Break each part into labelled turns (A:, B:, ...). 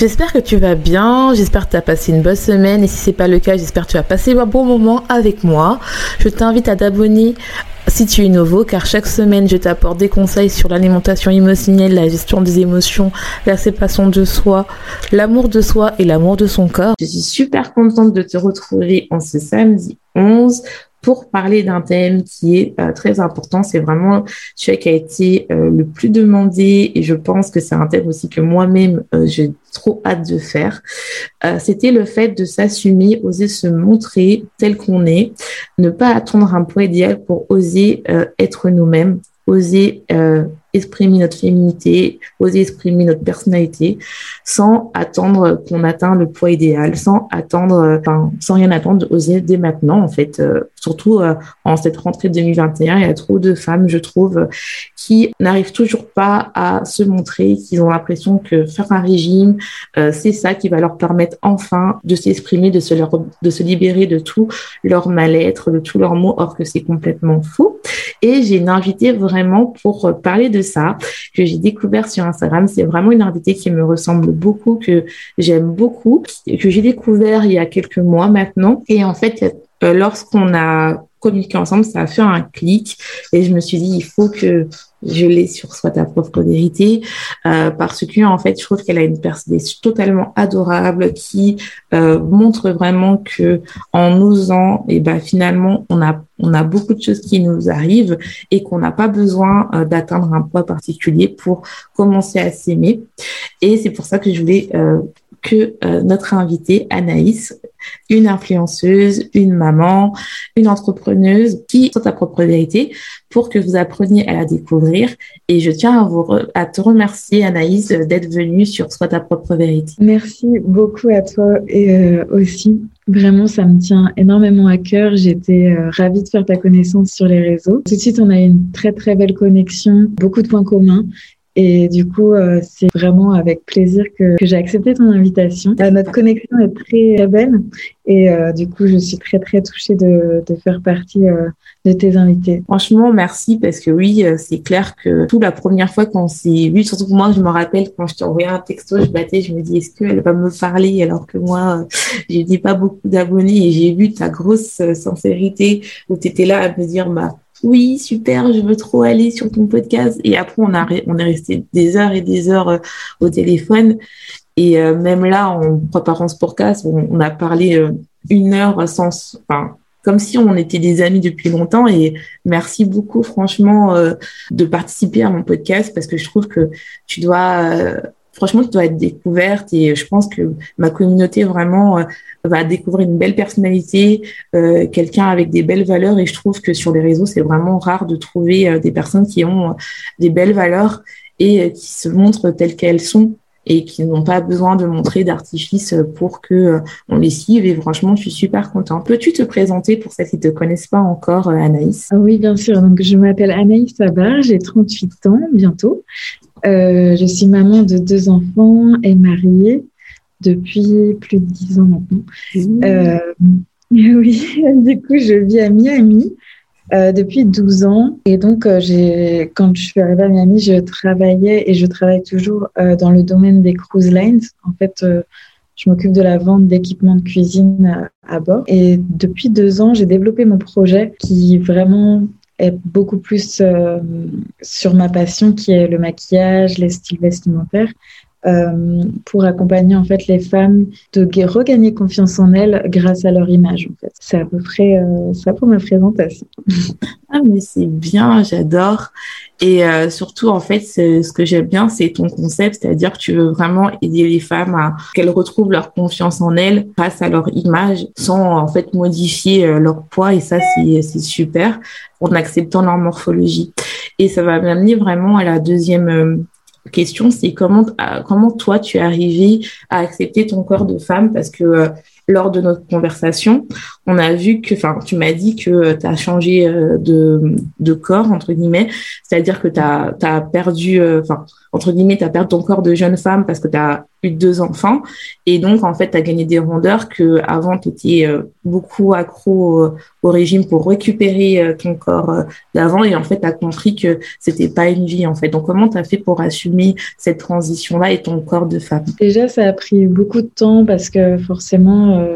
A: J'espère que tu vas bien, j'espère que tu as passé une bonne semaine et si c'est pas le cas, j'espère que tu as passé un bon moment avec moi. Je t'invite à t'abonner si tu es nouveau car chaque semaine je t'apporte des conseils sur l'alimentation émotionnelle, la gestion des émotions, la séparation de soi, l'amour de soi et l'amour de son corps. Je suis super contente de te retrouver en ce samedi 11 pour parler d'un thème qui est euh, très important. C'est vraiment celui qui a été euh, le plus demandé et je pense que c'est un thème aussi que moi-même euh, j'ai trop hâte de faire. C'était le fait de s'assumer, oser se montrer tel qu'on est, ne pas attendre un poids idéal pour oser être nous-mêmes, oser exprimer notre féminité, oser exprimer notre personnalité, sans attendre qu'on atteigne le poids idéal, sans attendre, enfin, sans rien attendre, oser dès maintenant, en fait. Euh, surtout euh, en cette rentrée 2021, il y a trop de femmes, je trouve, qui n'arrivent toujours pas à se montrer, qui ont l'impression que faire un régime, euh, c'est ça qui va leur permettre enfin de s'exprimer, de se, de se libérer de tout leur mal-être, de tous leurs mots, or que c'est complètement faux. Et j'ai une invitée vraiment pour parler de ça, que j'ai découvert sur Instagram. C'est vraiment une invitée qui me ressemble beaucoup, que j'aime beaucoup, que j'ai découvert il y a quelques mois maintenant. Et en fait, euh, lorsqu'on a communiqué ensemble, ça a fait un clic et je me suis dit, il faut que je l'ai sur Soit ta propre vérité euh, parce que en fait je trouve qu'elle a une personnalité totalement adorable qui euh, montre vraiment que en osant et eh ben finalement on a on a beaucoup de choses qui nous arrivent et qu'on n'a pas besoin euh, d'atteindre un poids particulier pour commencer à s'aimer. Et c'est pour ça que je voulais euh, que euh, notre invitée Anaïs, une influenceuse, une maman, une entrepreneuse qui sont ta propre vérité pour que vous appreniez à la découvrir. Et je tiens à, te remercier Anaïs d'être venue sur Soit ta propre vérité.
B: Merci beaucoup à toi et euh, aussi. Vraiment, ça me tient énormément à cœur. J'étais euh, ravie de faire ta connaissance sur les réseaux. Tout de suite, on a une très très belle connexion, beaucoup de points communs. Et du coup, euh, c'est vraiment avec plaisir que, j'ai accepté ton invitation. Euh, notre connexion est très, belle et euh, du coup, je suis très très touchée de, faire partie de tes invités.
A: Franchement, merci parce que oui, c'est clair que tout la première fois qu'on s'est vu, surtout que moi, je me rappelle quand je t'ai envoyé un texto, je battais, je me dis est-ce qu'elle va me parler alors que moi, j'ai dit pas beaucoup d'abonnés et j'ai vu ta grosse sincérité où tu étais là à me dire bah oui, super, je veux trop aller sur ton podcast. Et après, on, a, on est resté des heures et des heures euh, au téléphone. Et euh, même là, en préparant ce podcast, on, a parlé euh, une heure sans, enfin, comme si on était des amis depuis longtemps. Et merci beaucoup, franchement, de participer à mon podcast parce que je trouve que tu dois franchement, tu dois être découverte et je pense que ma communauté vraiment euh, va découvrir une belle personnalité, euh, quelqu'un avec des belles valeurs et je trouve que sur les réseaux, c'est vraiment rare de trouver euh, des personnes qui ont des belles valeurs et qui se montrent telles qu'elles sont et qui n'ont pas besoin de montrer d'artifice pour que on les suive. Et franchement, je suis super contente. Peux-tu te présenter pour celles qui ne te connaissent pas encore, Anaïs?
B: Oui, bien sûr. Donc, je m'appelle Anaïs Sabar, j'ai 38 ans bientôt. Euh, je suis maman de deux enfants et mariée depuis plus de dix ans maintenant. Euh, oui, du coup, je vis à Miami euh, depuis 12 ans. Et donc, j'ai, quand je suis arrivée à Miami, je travaillais et je travaille toujours dans le domaine des cruise lines. En fait, je m'occupe de la vente d'équipements de cuisine à bord. Et depuis deux ans, j'ai développé mon projet qui vraiment est beaucoup plus euh, sur ma passion qui est le maquillage, les styles vestimentaires. Euh, pour accompagner en fait les femmes de regagner confiance en elles grâce à leur image. En fait, c'est à peu près euh, ça pour ma présentation.
A: Ah mais c'est bien, j'adore. Et euh, surtout en fait, ce que j'aime bien, c'est ton concept, c'est-à-dire que tu veux vraiment aider les femmes à qu'elles retrouvent leur confiance en elles grâce à leur image, sans en fait modifier leur poids. Et ça, c'est super en acceptant leur morphologie. Et ça va m'amener vraiment à la deuxième question, c'est comment, euh, comment toi tu es arrivé à accepter ton corps de femme? Parce que euh, lors de notre conversation, on a vu que, enfin, tu m'as dit que euh, tu as changé de, de corps, entre guillemets, c'est-à-dire que tu perdu, enfin, entre guillemets, tu as perdu ton corps de jeune femme parce que tu as eu deux enfants. Et donc, en fait, tu as gagné des rondeurs que avant tu étais euh, beaucoup accro au, régime pour récupérer euh, ton corps euh, d'avant. Et en fait, tu as compris que c'était pas une vie, en fait. Donc, comment tu as fait pour assumer cette transition-là et ton corps de femme?
B: Déjà, ça a pris beaucoup de temps parce que forcément,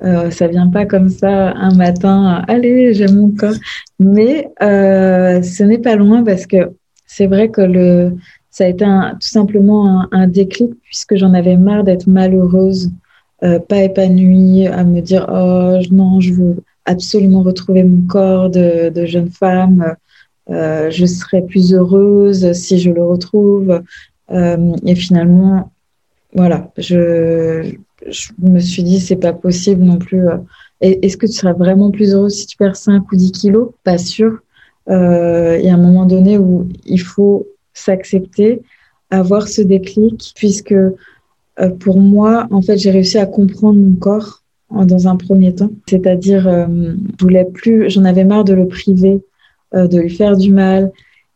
B: ça vient pas comme ça un matin, allez, j'aime mon corps. Mais ce n'est pas loin parce que c'est vrai que le, ça a été tout simplement un, déclic puisque j'en avais marre d'être malheureuse, euh, pas épanouie, à me dire oh non, je veux absolument retrouver mon corps de, jeune femme, euh, je serai plus heureuse si je le retrouve. Euh, et finalement, voilà, je, je me suis dit c'est pas possible non plus. Est-ce que tu seras vraiment plus heureuse si tu perds 5 ou 10 kilos? Pas sûr. Il y a un moment donné où il faut s'accepter, avoir ce déclic, puisque euh, pour moi, en fait, j'ai réussi à comprendre mon corps dans un premier temps. C'est-à-dire, euh, je voulais plus, j'en avais marre de le priver, euh, de lui faire du mal.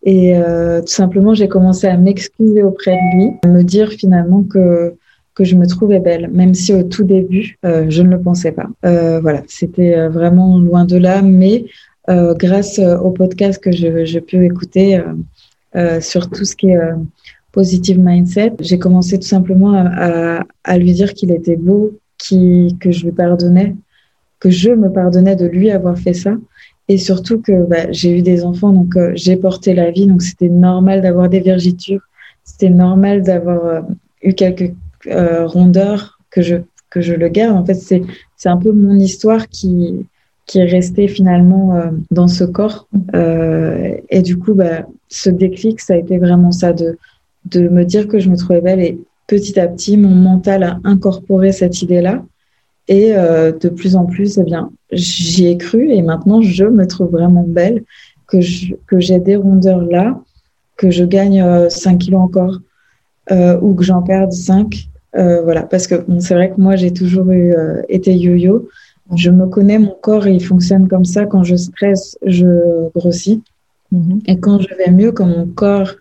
B: Et tout simplement, j'ai commencé à m'excuser auprès de lui, à me dire finalement que que je me trouvais belle, même si au tout début, je ne le pensais pas. voilà, c'était vraiment loin de là, mais grâce au podcast que je, je peux écouter, euh, sur tout ce qui est euh, positive mindset. J'ai commencé tout simplement à, lui dire qu'il était beau, qui, que je lui pardonnais, que je me pardonnais de lui avoir fait ça. Et surtout que bah, j'ai eu des enfants, donc euh, j'ai porté la vie, donc c'était normal d'avoir des vergitures, c'était normal d'avoir eu quelques rondeurs que je que je le garde. En fait, c'est un peu mon histoire qui qui est restée finalement dans ce corps. Euh, et du coup, bah, ce déclic, ça a été vraiment ça, de, de me dire que je me trouvais belle. Et petit à petit, mon mental a incorporé cette idée-là. Et euh, de plus en plus, eh bien, j'y ai cru et maintenant, je me trouve vraiment belle, que, que j'ai des rondeurs là, que je gagne 5 euh, kilos encore euh, ou que j'en perde 5. voilà, parce que c'est vrai que moi, j'ai toujours eu, été yo-yo. Je me connais, mon corps, il fonctionne comme ça. Quand je stresse, je grossis. Mhm. Et quand je vais mieux, quand mon corps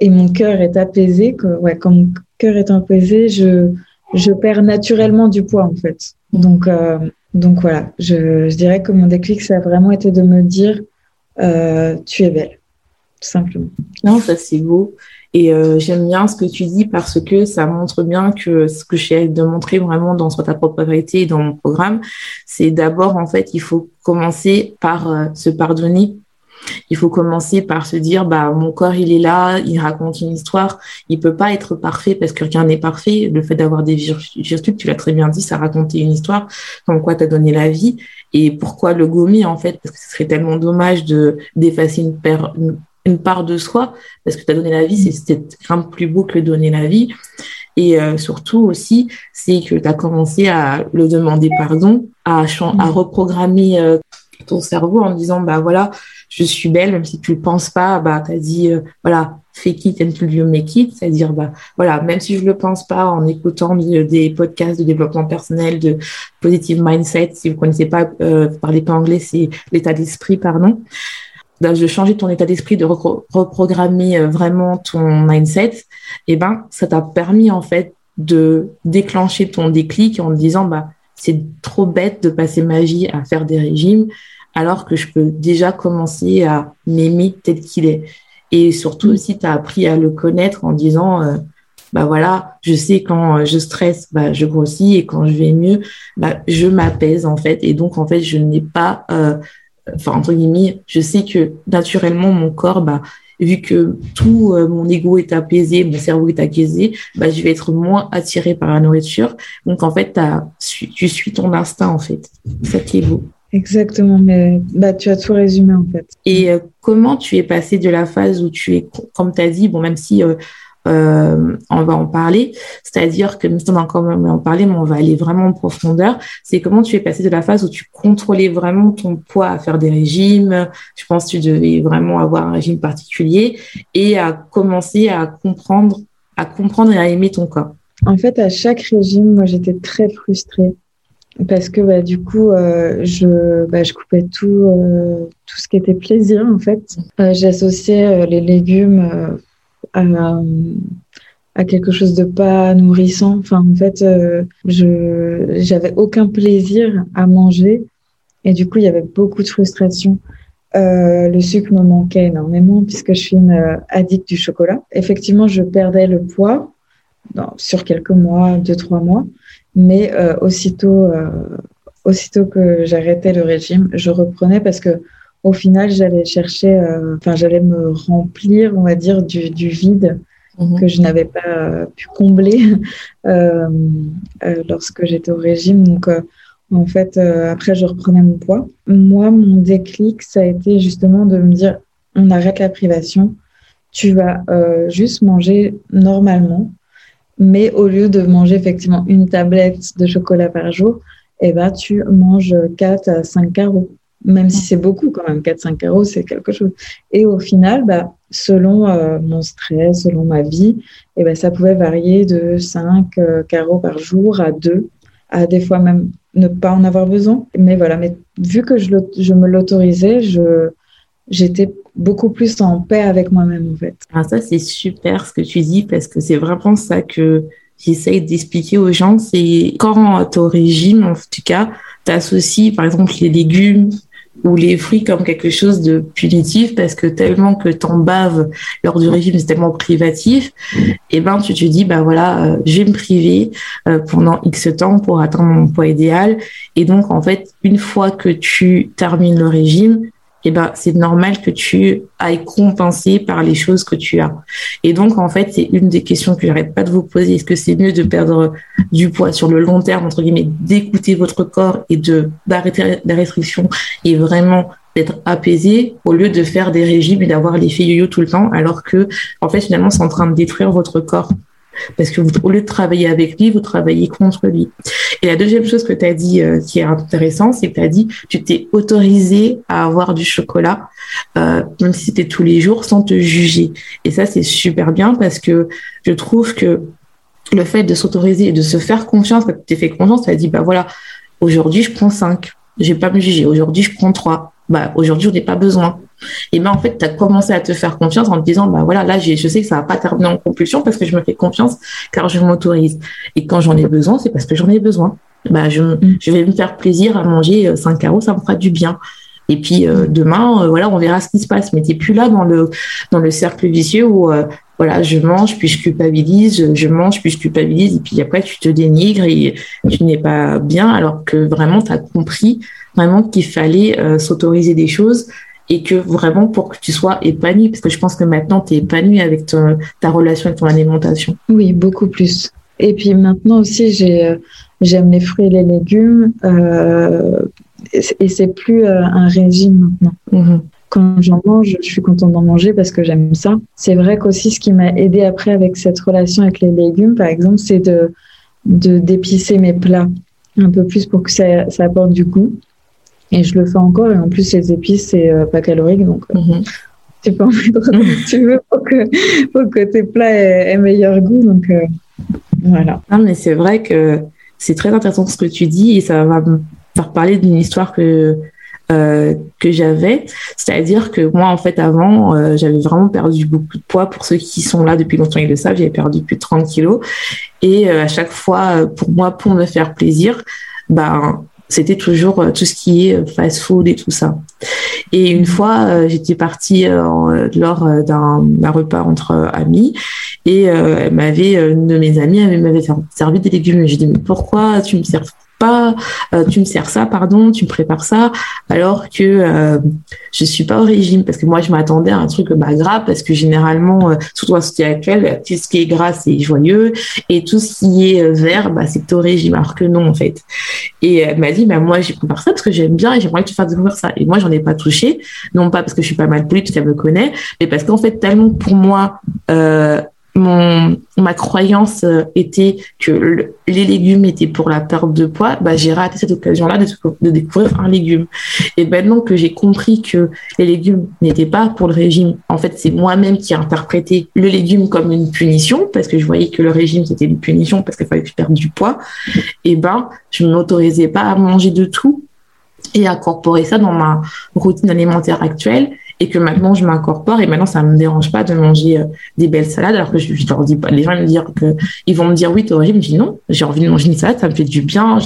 B: et mon cœur est apaisé, que, ouais, quand mon cœur est apaisé, je, je perds naturellement du poids, en fait. Mhm. Donc, euh, donc voilà, je, je, dirais que mon déclic, ça a vraiment été de me dire, euh, tu es belle, tout simplement.
A: Non, ça c'est beau. Et euh, j'aime bien ce que tu dis parce que ça montre bien que ce que j'ai de montrer vraiment dans ta propre vérité et dans mon programme, c'est d'abord, en fait, il faut commencer par euh, se pardonner il faut commencer par se dire, bah, mon corps, il est là, il raconte une histoire. Il peut pas être parfait parce que rien n'est parfait. Le fait d'avoir des virtudes, tu l'as très bien dit, ça racontait une histoire, comme quoi tu as donné la vie. Et pourquoi le gommer, en fait? Parce que ce serait tellement dommage de, d'effacer une, une, part de soi, parce que tu as donné la vie, c'est, rien de plus beau que donner la vie. Et euh, surtout aussi, c'est que tu as commencé à le demander pardon, à, à reprogrammer euh, ton cerveau en disant, bah voilà, je suis belle, même si tu le penses pas, bah, tu as dit, euh, voilà, fake it until you make it, c'est-à-dire, bah, voilà, même si je le pense pas en écoutant des podcasts de développement personnel, de positive mindset, si vous connaissez pas, euh, parlez pas anglais, c'est l'état d'esprit, pardon. De changer ton état d'esprit, de reprogrammer euh, vraiment ton mindset, et eh ben, ça t'a permis, en fait, de déclencher ton déclic en te disant, bah, c'est trop bête de passer ma vie à faire des régimes alors que je peux déjà commencer à m'aimer tel qu'il est. Et surtout aussi, tu as appris à le connaître en disant, euh, bah voilà, je sais quand je stresse, bah je grossis et quand je vais mieux, bah je m'apaise en fait. Et donc en fait, je n'ai pas, euh, enfin entre guillemets, je sais que naturellement mon corps, bah vu que tout mon ego est apaisé, mon cerveau est apaisé, bah, je vais être moins attiré par la nourriture. Donc, en fait, tu suis ton instinct, en fait. C'est ça qui est beau.
B: Exactement, mais bah, tu as tout résumé en fait.
A: Et comment tu es passé de la phase où tu es, comme tu as dit, bon, même si euh, on va en parler. C'est-à-dire que, nous sommes encore en parler, mais on va aller vraiment en profondeur. C'est comment tu es passé de la phase où tu contrôlais vraiment ton poids à faire des régimes. Je pense que tu devais vraiment avoir un régime particulier et à commencer à comprendre, à comprendre et à aimer ton corps.
B: En fait, à chaque régime, moi, j'étais très frustrée parce que bah, du coup, euh, je, bah, je coupais tout, euh, tout ce qui était plaisir en fait. J'associais les légumes à, quelque chose de pas nourrissant. Enfin, en fait, euh, je j'avais aucun plaisir à manger et du coup, il y avait beaucoup de frustration. Euh, le sucre me manquait énormément puisque je suis une euh, addict du chocolat. Effectivement, je perdais le poids sur quelques mois, deux trois mois, mais aussitôt aussitôt que j'arrêtais le régime, je reprenais parce que au final, j'allais chercher, euh, enfin, j'allais me remplir, on va dire, du, vide mhm. que je n'avais pas euh, pu combler euh, lorsque j'étais au régime. Donc, en fait, après, je reprenais mon poids. Moi, mon déclic, ça a été justement de me dire, on arrête la privation, tu vas juste manger normalement, mais au lieu de manger effectivement une tablette de chocolat par jour, eh ben, tu manges 4 à 5 carreaux même si c'est beaucoup quand même, 4-5 euros, c'est quelque chose. Et au final, bah, selon euh, mon stress, selon ma vie, et eh ben, ça pouvait varier de 5 euh, carreaux par jour à 2, à des fois même ne pas en avoir besoin. Mais voilà, mais vu que je, je me l'autorisais, je, j'étais beaucoup plus en paix avec moi-même en fait.
A: Ah, ça, c'est super ce que tu dis parce que c'est vraiment ça que j'essaye d'expliquer aux gens. C'est quand tu au régime, en tout cas, tu associes par exemple les légumes, ou les fruits comme quelque chose de punitif parce que tellement que t'en baves lors du régime, c'est tellement privatif, et eh ben tu te dis bah voilà, euh, je vais me priver euh, pendant X temps pour atteindre mon poids idéal. Et donc en fait, une fois que tu termines le régime, eh ben, c'est normal que tu ailles compenser par les choses que tu as. Et donc, en fait, c'est une des questions que j'arrête pas de vous poser. Est-ce que c'est mieux de perdre du poids sur le long terme, entre guillemets, d'écouter votre corps et de d'arrêter la restriction et vraiment d'être apaisé au lieu de faire des régimes et d'avoir l'effet yo-yo tout le temps, alors que, en fait, finalement, c'est en train de détruire votre corps? Parce que vous, au lieu de travailler avec lui, vous travaillez contre lui. Et la deuxième chose que tu as dit euh, qui est intéressant, c'est que tu as dit tu t'es autorisé à avoir du chocolat, euh, même si c'était tous les jours, sans te juger. Et ça, c'est super bien parce que je trouve que le fait de s'autoriser et de se faire confiance, quand tu t'es fait confiance, tu as dit, bah voilà, aujourd'hui, je prends 5. Je vais pas me juger. Aujourd'hui, je prends 3. Bah, aujourd'hui, je n'ai pas besoin et ben en fait, tu as commencé à te faire confiance en te disant, bah voilà, là, je sais que ça va pas terminer en compulsion parce que je me fais confiance car je m'autorise. Et quand j'en ai besoin, c'est parce que j'en ai besoin. Bah, je, mm. je vais me faire plaisir à manger 5 euh, carreaux, ça me fera du bien. Et puis euh, demain, euh, voilà, on verra ce qui se passe. Mais t'es plus là dans le dans le cercle vicieux où voilà, je mange puis je culpabilise, je mange puis je culpabilise et puis après tu te dénigres et tu n'es pas bien alors que vraiment tu as compris vraiment qu'il fallait s'autoriser des choses et que vraiment pour que tu sois épanoui, parce que je pense que maintenant tu es épanoui avec ta relation avec ton alimentation.
B: Oui, beaucoup plus. Et puis maintenant aussi, j'ai, euh, j'aime les fruits et les légumes, euh, et c'est plus euh, un régime maintenant. Mhm. Quand j'en mange, je suis contente d'en manger parce que j'aime ça. C'est vrai qu'aussi, ce qui m'a aidé après avec cette relation avec les légumes, par exemple, c'est de, de d'épicer mes plats un peu plus pour que ça, ça apporte du goût. Et je le fais encore. Et en plus, les épices, c'est euh, pas calorique. Donc, euh, mhm. tu peux en mettre tu veux pour que, pour que tes plats aient, meilleur goût. Donc, euh, voilà.
A: Non, mais c'est vrai que c'est très intéressant ce que tu dis. Et ça va me faire parler d'une histoire que, que j'avais. C'est-à-dire que moi, en fait, avant, j'avais vraiment perdu beaucoup de poids. Pour ceux qui sont là depuis longtemps, ils le savent, j'avais perdu plus de 30 kilos. Et à chaque fois, pour moi, pour me faire plaisir, ben, c'était toujours euh, tout ce qui est euh, fast food et tout ça. Et une fois, euh, j'étais partie lors d'un repas entre amis et elle m'avait, une de mes amies, m'avait servi des légumes. J'ai dit, mais pourquoi tu me sers pas, euh, tu me sers ça, pardon, tu me prépares ça, alors que euh, je suis pas au régime. Parce que moi je m'attendais à un truc bah gras parce que généralement euh, surtout à ce actuel, tout ce qui est gras c'est joyeux. Et tout ce qui est euh, vert bah c'est au régime alors que non en fait. Et elle m'a dit bah moi j'ai préparé ça parce que j'aime bien et j'aimerais que tu fasses découvrir ça. Et moi j'en ai pas touché, non pas parce que je suis pas mal polie parce qu'elle me connaît, mais parce qu'en fait tellement pour moi euh, mon, ma croyance euh, était que les légumes étaient pour la perte de poids, bah, j'ai raté cette occasion-là de, découvrir un légume. Et maintenant que j'ai compris que les légumes n'étaient pas pour le régime, en fait, c'est moi-même qui ai interprété le légume comme une punition, parce que je voyais que le régime, c'était une punition parce qu'il fallait que je perde du poids, et ben, je ne m'autorisais pas à manger de tout et à incorporer ça dans ma routine alimentaire actuelle et que maintenant je m'incorpore. Et maintenant ça me dérange pas de manger euh, des belles salades alors que je, je, leur dis pas. Les gens me dire que ils vont me dire oui toi je me dis non j'ai envie de manger une salade ça me fait du bien.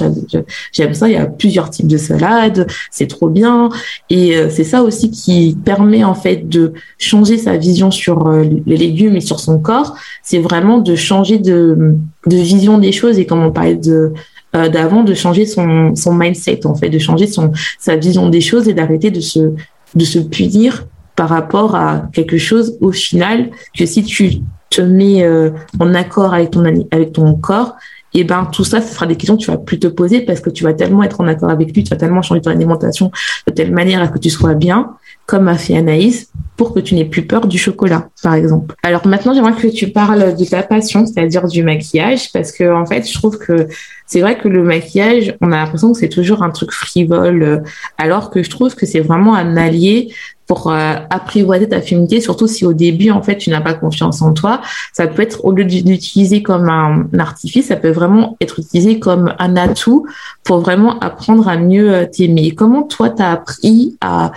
A: J'aime ça. Il y a plusieurs types de salades. C'est trop bien. Et euh, c'est ça aussi qui permet en fait de changer sa vision sur euh, les légumes et sur son corps. C'est vraiment de changer de, de vision des choses. Et comme on parlait de d'avant de changer son, son mindset en fait de changer son sa vision des choses et d'arrêter de se de se punir par rapport à quelque chose au final que si tu te mets euh, en accord avec ton avec ton corps et eh ben tout ça ce sera des questions que tu vas plus te poser parce que tu vas tellement être en accord avec lui tu vas tellement changer ton alimentation de telle manière à que tu sois bien comme a fait Anaïs pour que tu n'aies plus peur du chocolat par exemple. Alors maintenant j'aimerais que tu parles de ta passion c'est-à-dire du maquillage parce que en fait je trouve que c'est vrai que le maquillage, on a l'impression que c'est toujours un truc frivole, euh, alors que je trouve que c'est vraiment un allié pour euh, apprivoiser ta féminité, surtout si au début, en fait, tu n'as pas confiance en toi. Ça peut être, au lieu d'utiliser comme un, artifice, ça peut vraiment être utilisé comme un atout pour vraiment apprendre à mieux euh, t'aimer. Comment toi, tu as appris à,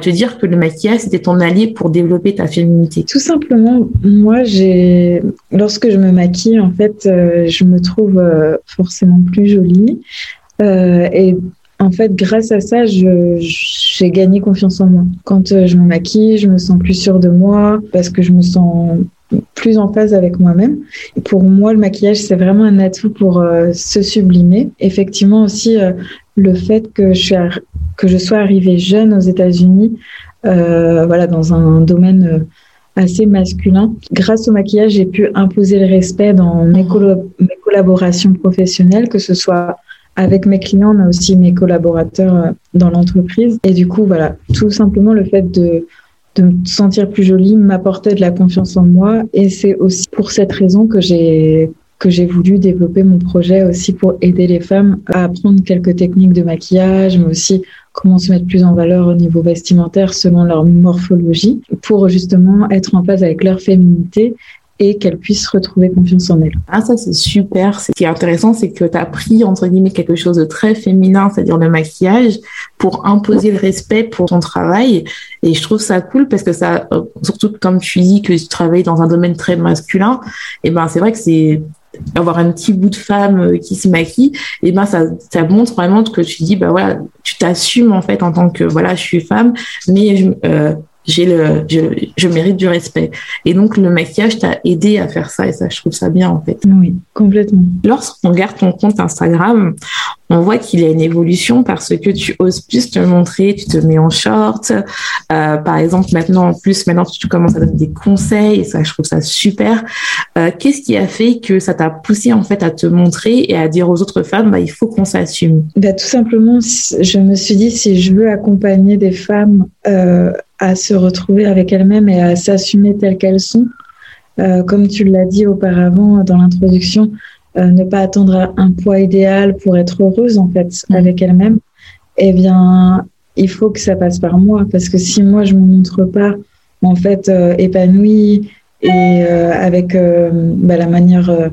A: te dire que le maquillage, c'était ton allié pour développer ta féminité?
B: Tout simplement, moi, j'ai, lorsque je me maquille, en fait, je me trouve forcément plus jolie. et en fait, grâce à ça, j'ai gagné confiance en moi. Quand euh, je me maquille, je me sens plus sûre de moi parce que je me sens plus en phase avec moi-même. Pour moi, le maquillage, c'est vraiment un atout pour euh, se sublimer. Effectivement aussi, euh, le fait que je, sois arrivée jeune aux États-Unis, voilà, dans un domaine assez masculin. Grâce au maquillage, j'ai pu imposer le respect dans mes collaborations professionnelles, que ce soit avec mes clients, mais aussi mes collaborateurs euh, dans l'entreprise. Et du coup, voilà, tout simplement le fait de, de me sentir plus jolie m'apportait de la confiance en moi. Et c'est aussi pour cette raison que j'ai que j'ai voulu développer mon projet aussi pour aider les femmes à apprendre quelques techniques de maquillage, mais aussi comment se mettre plus en valeur au niveau vestimentaire selon leur morphologie, pour justement être en phase avec leur féminité et qu'elle puisse retrouver confiance en elle.
A: Ah, ça, c'est super. Ce qui est intéressant, c'est que tu as pris, entre guillemets, quelque chose de très féminin, c'est-à-dire le maquillage, pour imposer le respect pour ton travail. Et je trouve ça cool parce que ça, euh, surtout comme tu dis que tu travailles dans un domaine très masculin, et eh ben, c'est vrai que c'est, avoir un petit bout de femme euh, qui se maquille et eh ben ça ça montre vraiment que tu dis bah voilà tu t'assumes en fait en tant que voilà je suis femme mais euh, j'ai le, je, je, mérite du respect. Et donc, le maquillage t'a aidé à faire ça et ça, je trouve ça bien, en fait.
B: Oui, complètement.
A: Lorsqu'on regarde ton compte Instagram, on voit qu'il y a une évolution parce que tu oses plus te montrer, tu te mets en short. Euh, par exemple, maintenant, en plus, maintenant, tu commences à donner des conseils et ça, je trouve ça super. Euh, Qu'est-ce qui a fait que ça t'a poussé, en fait, à te montrer et à dire aux autres femmes, bah, il faut qu'on s'assume?
B: Bah, tout simplement, je me suis dit, si je veux accompagner des femmes, euh, à se retrouver avec elles-mêmes et à s'assumer telles qu'elles sont. Comme tu l'as dit auparavant dans l'introduction, euh, ne pas attendre un poids idéal pour être heureuse en fait mm. avec elle-même. Eh bien, il faut que ça passe par moi parce que si moi je me montre pas en fait euh, épanouie et euh, avec bah, la manière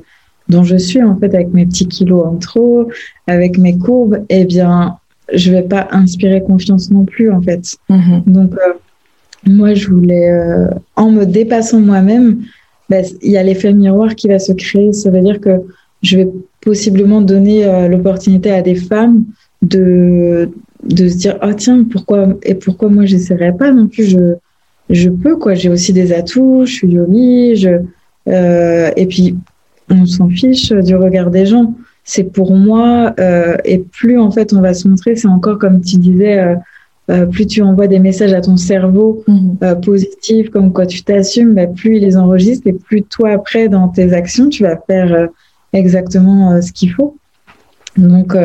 B: dont je suis en fait avec mes petits kilos en trop, avec mes courbes, eh bien je vais pas inspirer confiance non plus en fait. Mm-hmm. Donc moi, je voulais, en me dépassant moi-même, ben, il y a l'effet miroir qui va se créer. Ça veut dire que je vais possiblement donner euh, l'opportunité à des femmes de, de se dire, oh tiens, pourquoi, et pourquoi moi, j'essaierais pas non plus, je, je peux, quoi. J'ai aussi des atouts, je suis jolie, je, euh, et puis, on s'en fiche du regard des gens. c'est pour moi, et plus en fait on va se montrer, c'est encore comme tu disais, plus tu envoies des messages à ton cerveau mhm. positifs, comme quoi tu t'assumes, bah, plus il les enregistre et plus toi après dans tes actions, tu vas faire exactement ce qu'il faut. Donc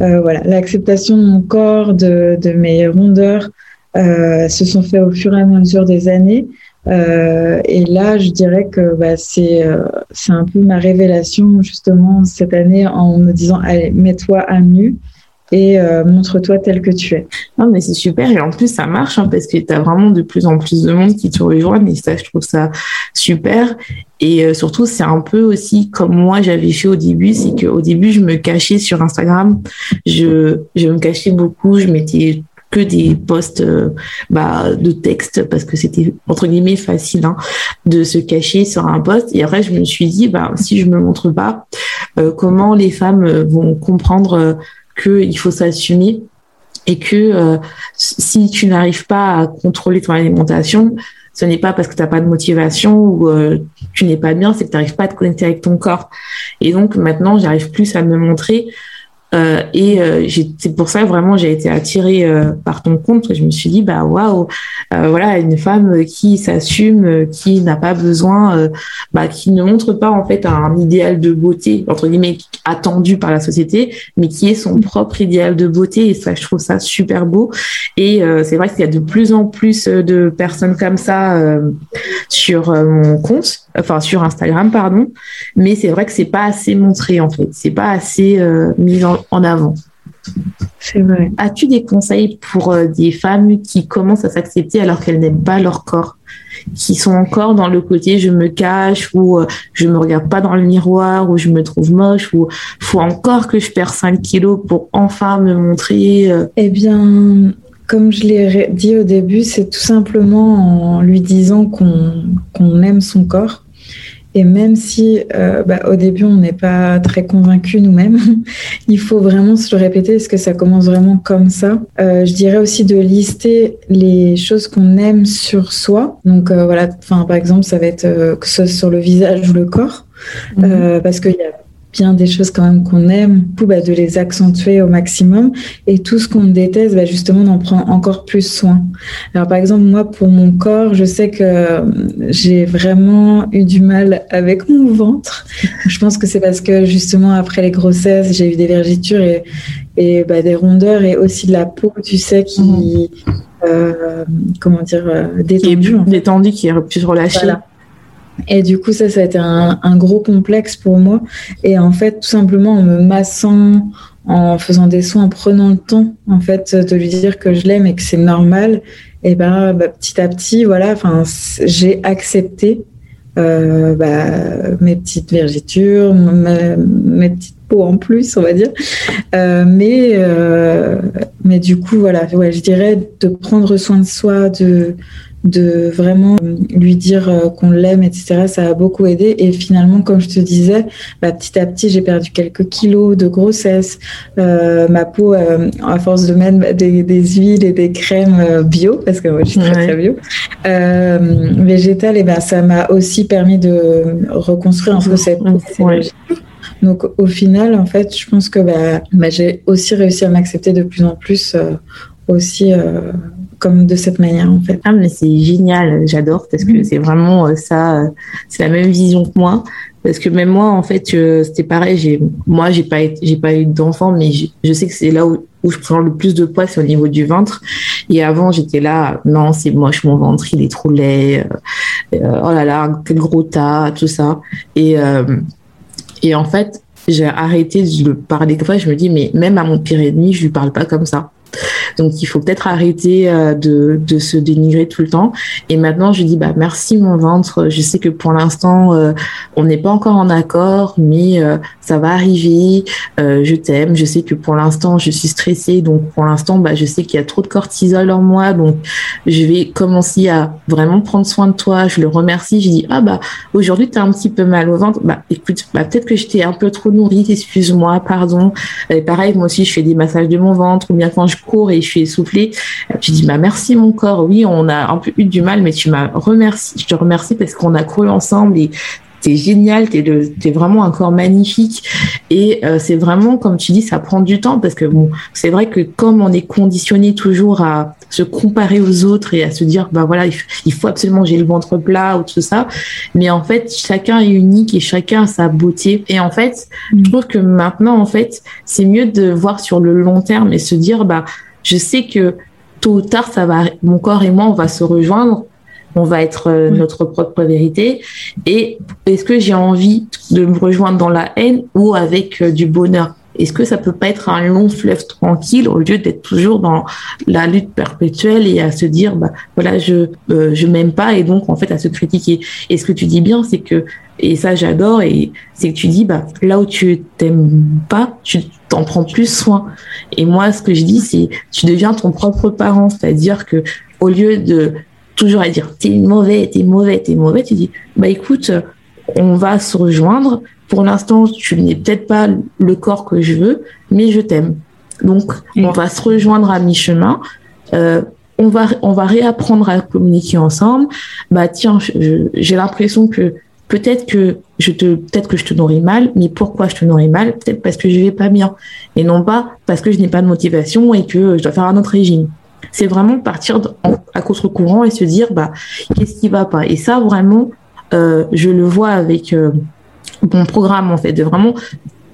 B: voilà, l'acceptation de mon corps, de, de mes rondeurs, se sont fait au fur et à mesure des années. Euh, et là, je dirais que bah, c'est euh, c'est un peu ma révélation justement cette année en me disant allez mets-toi à nu et euh, montre-toi tel que tu es.
A: Non mais c'est super et en plus ça marche hein, parce que tu as vraiment de plus en plus de monde qui te rejoignent et ça je trouve ça super et surtout c'est un peu aussi comme moi j'avais fait au début c'est qu'au début je me cachais sur Instagram je je me cachais beaucoup je mettais que des posts euh, bah, de texte parce que c'était entre guillemets facile hein, de se cacher sur un post. Et après, je me suis dit, bah, si je me montre pas, euh, comment les femmes euh, vont comprendre qu'il faut s'assumer et que si tu n'arrives pas à contrôler ton alimentation, ce n'est pas parce que tu n'as pas de motivation ou tu n'es pas bien, c'est que tu n'arrives pas à te connecter avec ton corps. Et donc maintenant, j'arrive plus à me montrer euh, et euh, c'est pour ça vraiment j'ai été attirée euh, par ton compte. Je me suis dit bah waouh, voilà une femme qui s'assume, qui n'a pas besoin, bah, qui ne montre pas en fait un idéal de beauté entre guillemets attendu par la société, mais qui est son propre idéal de beauté. Et ça, je trouve ça super beau. Et c'est vrai qu'il y a de plus en plus de personnes comme ça sur mon compte, enfin sur Instagram pardon. Mais c'est vrai que c'est pas assez montré en fait, c'est pas assez mis en en avant.
B: C'est vrai.
A: As-tu des conseils pour euh, des femmes qui commencent à s'accepter alors qu'elles n'aiment pas leur corps, qui sont encore dans le côté je me cache ou euh, je me regarde pas dans le miroir ou je me trouve moche ou faut encore que je perds 5 kilos pour enfin me montrer
B: euh? Eh bien, comme je l'ai dit au début, c'est tout simplement en lui disant qu'on aime son corps et même si euh, bah, au début on n'est pas très convaincu nous-mêmes, il faut vraiment se le répéter parce que ça commence vraiment comme ça. Euh, je dirais aussi de lister les choses qu'on aime sur soi. Donc euh, voilà, enfin par exemple ça va être que ce soit sur le visage ou le corps, mhm. parce qu'il y a bien des choses quand même qu'on aime, bah, de les accentuer au maximum et tout ce qu'on déteste, bah, justement d'en prendre encore plus soin. Alors par exemple, moi pour mon corps, je sais que euh, j'ai vraiment eu du mal avec mon ventre. Je pense que c'est parce que justement après les grossesses, j'ai eu des vergitures et, et bah, des rondeurs et aussi de la peau, tu sais, qui... Mmh. Euh, comment dire, euh, détendue.
A: Détendue, qui est plus relâchée.
B: Et du coup, ça, ça a été un, gros complexe pour moi. Et en fait, tout simplement en me massant, en faisant des soins, en prenant le temps, en fait, de lui dire que je l'aime et que c'est normal, et ben, bah, petit à petit, voilà, enfin, j'ai accepté euh, bah, mes petites vergitures, mes, petites peaux en plus, on va dire. Euh, mais, euh, mais du coup, voilà, ouais, je dirais de prendre soin de soi, de de vraiment lui dire euh, qu'on l'aime, etc. Ça a beaucoup aidé. Et finalement, comme je te disais, bah, petit à petit, j'ai perdu quelques kilos de grossesse. Euh, ma peau, euh, à force de mettre des, des, huiles et des crèmes bio, parce que moi, je suis très, très bio, végétale, et ben, ça m'a aussi permis de reconstruire un peu cette peau. Donc au final, en fait, je pense que bah, bah, j'ai aussi réussi à m'accepter de plus en plus aussi comme de cette manière en fait.
A: Ah mais c'est génial, j'adore parce que mm. c'est vraiment euh, ça, euh, c'est la même vision que moi. Parce que même moi en fait euh, c'était pareil, j'ai moi j'ai pas j'ai pas eu d'enfant mais je sais que c'est là où, où je prends le plus de poids c'est au niveau du ventre. Et avant j'étais là non c'est moche mon ventre il est trop laid, oh là là quel gros tas tout ça et et en fait j'ai arrêté de le parler. Des fois je me dis mais même à mon pire ennemi je lui parle pas comme ça. Donc il faut peut-être arrêter euh, de, de, se dénigrer tout le temps. Et maintenant je dis bah merci mon ventre. Je sais que pour l'instant euh, on n'est pas encore en accord, mais euh, ça va arriver. je t'aime. Je sais que pour l'instant je suis stressée, donc pour l'instant bah je sais qu'il y a trop de cortisol en moi, donc je vais commencer à vraiment prendre soin de toi. Je le remercie. Je dis ah bah aujourd'hui tu as un petit peu mal au ventre. Bah écoute, bah, peut-être que je t'ai un peu trop nourrie. Excuse-moi, pardon. Et pareil moi aussi je fais des massages de mon ventre quand cours et je suis essoufflée. Tu dis, bah, merci mon corps. Oui, on a un peu eu du mal, mais tu m'as remercié. Je te remercie parce qu'on a couru ensemble et t'es génial, t'es es vraiment un corps magnifique. Et euh, c'est vraiment, comme tu dis, ça prend du temps parce que bon, c'est vrai que comme on est conditionné toujours à se comparer aux autres et à se dire, bah voilà, il faut absolument j'ai le ventre plat ou tout ça. Mais en fait, chacun est unique et chacun a sa beauté. Et en fait, je mm. trouve que maintenant, en fait, c'est mieux de voir sur le long terme et se dire, bah, je sais que tôt ou tard, ça va, mon corps et moi, on va se rejoindre on va être euh, notre propre vérité. Et est-ce que j'ai envie de me rejoindre dans la haine ou avec euh, du bonheur? Est-ce que ça peut pas être un long fleuve tranquille au lieu d'être toujours dans la lutte perpétuelle et à se dire bah voilà je euh, je m'aime pas et donc en fait à se critiquer? Et ce que tu dis bien c'est que et ça j'adore et c'est que tu dis bah là où tu t'aimes pas tu t'en prends plus soin. Et moi ce que je dis c'est tu deviens ton propre parent, c'est-à-dire que au lieu de toujours à dire t'es mauvais, t'es mauvais, t'es mauvais, tu dis bah écoute, on va se rejoindre. Pour l'instant, tu n'es peut-être pas le corps que je veux, mais je t'aime. Donc, on va se rejoindre à mi-chemin. Euh, on va on va réapprendre à communiquer ensemble. Bah tiens, j'ai l'impression que peut-être que je te peut-être que je te nourris mal, mais pourquoi je te nourris mal? Peut-être parce que je vais pas bien, et non pas parce que je n'ai pas de motivation et que je dois faire un autre régime c'est vraiment partir à contre-courant et se dire bah qu'est-ce qui va pas? Et ça vraiment euh, je le vois avec euh, mon programme en fait de vraiment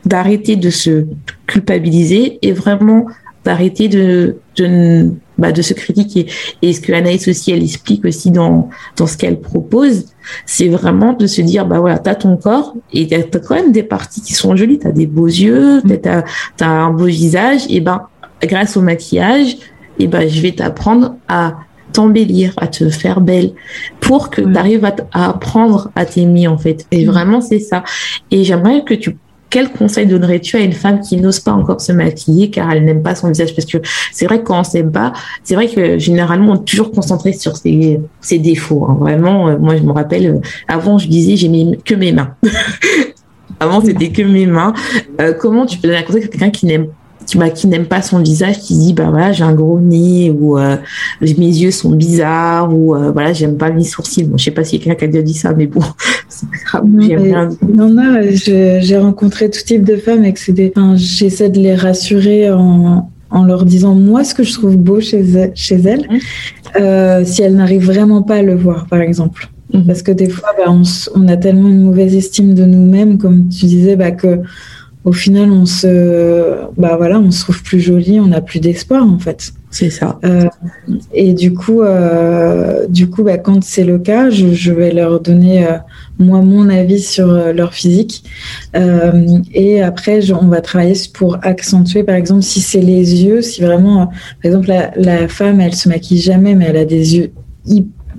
A: d'arrêter de se culpabiliser et vraiment d'arrêter de de, bah, de se critiquer. Et ce que Anaïs aussi elle explique aussi dans dans ce qu'elle propose c'est vraiment de se dire bah voilà t'as ton corps et t'as quand même des parties qui sont jolies. T'as des beaux yeux mmh. t'as as un beau visage. Et ben grâce au maquillage et ben, je vais t'apprendre à t'embellir, à te faire belle pour que tu arrives à, apprendre à t'aimer en fait. Et mm. vraiment, c'est ça. Et j'aimerais que tu quel conseil donnerais-tu à une femme qui n'ose pas encore se maquiller car elle n'aime pas son visage? Parce que c'est vrai que quand on s'aime pas, c'est vrai que généralement on est toujours concentré sur ses, ses défauts. Hein. Vraiment, euh, moi je me rappelle, euh, avant je disais j'aimais que mes mains. avant c'était que mes mains. Euh, comment tu peux donner un conseil à quelqu'un qui n'aime qui, qui n'aime pas son visage, qui dit bah voilà j'ai un gros nez ou euh, mes yeux sont bizarres ou euh, voilà j'aime pas mes sourcils. Bon, je sais pas si quelqu'un a déjà dit ça, mais bon, c'est pas grave.
B: Non, non, j'ai rencontré tout type de femmes et que c'est des. Enfin, j'essaie de les rassurer en, en leur disant moi ce que je trouve beau chez, chez elles, mmh. euh, si elles n'arrivent vraiment pas à le voir, par exemple. Mmh. Parce que des fois, bah, on, on, a tellement une mauvaise estime de nous-mêmes, comme tu disais, bah, que au final, on se, bah voilà, on se trouve plus jolie, on n'a plus d'espoir en fait.
A: C'est ça.
B: Euh, et du coup, euh, du coup, bah, quand c'est le cas, je, vais leur donner euh, moi mon avis sur leur physique. et après, on va travailler pour accentuer, par exemple, si c'est les yeux, si vraiment, par exemple, la, femme, elle se maquille jamais, mais elle a des yeux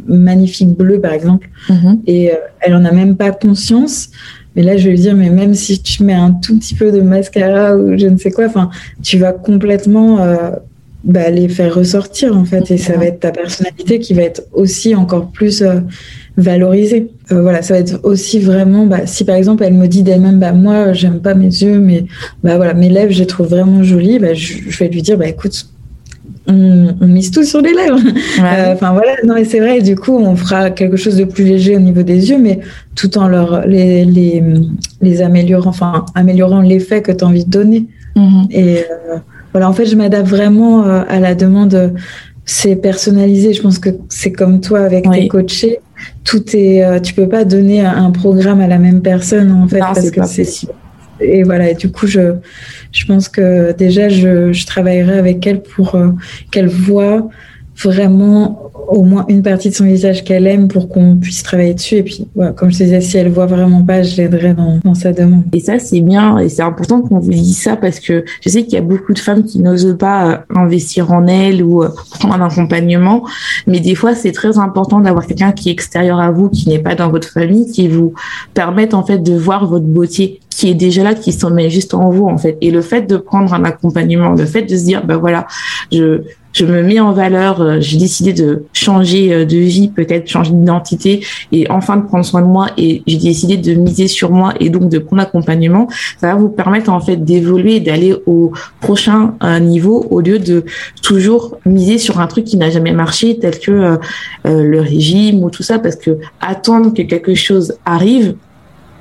B: magnifiques bleus, par exemple, mm-hmm. et elle en a même pas conscience. Mais là, je vais lui dire, mais même si tu mets un tout petit peu de mascara ou je ne sais quoi, enfin, tu vas complètement euh, bah, les faire ressortir en fait, et ça va être ta personnalité qui va être aussi encore plus euh, valorisée. Euh, voilà, ça va être aussi vraiment, bah, si par exemple elle me dit d'elle-même, bah moi, j'aime pas mes yeux, mais bah voilà, mes lèvres, je les trouve vraiment jolies, bah, je, je vais lui dire, bah écoute, on, mise tout sur les lèvres. Euh, enfin voilà, non et c'est vrai. Du coup, on fera quelque chose de plus léger au niveau des yeux, mais tout en leur les les, les améliorant, enfin améliorant l'effet que tu as envie de donner. Mhm. Et euh, voilà, en fait, je m'adapte vraiment euh, à la demande. C'est personnalisé. Je pense que c'est comme toi avec tes coachés. Tout est. tu peux pas donner un programme à la même personne en fait parce que c'est et voilà, et du coup, je, je pense que déjà, je, je travaillerai avec elle pour euh, qu'elle voit vraiment au moins une partie de son visage qu'elle aime pour qu'on puisse travailler dessus. Et puis, comme je disais, si elle voit vraiment pas, je l'aiderai dans, dans, sa demande.
A: Et ça, c'est bien. Et c'est important qu'on vous dise ça parce que je sais qu'il y a beaucoup de femmes qui n'osent pas euh, investir en elles ou euh, prendre un accompagnement. Mais des fois, c'est très important d'avoir quelqu'un qui est extérieur à vous, qui n'est pas dans votre famille, qui vous permette en fait de voir votre beauté qui est déjà là, qui s'en met juste en vous, en fait. Et le fait de prendre un accompagnement, le fait de se dire, ben voilà, je, je me mets en valeur, euh, j'ai décidé de changer euh, de vie, peut-être changer d'identité et enfin de prendre soin de moi et j'ai décidé de miser sur moi et donc de prendre accompagnement, ça va vous permettre en fait d'évoluer d'aller au prochain euh, niveau au lieu de toujours miser sur un truc qui n'a jamais marché tel que le régime ou tout ça parce que attendre que quelque chose arrive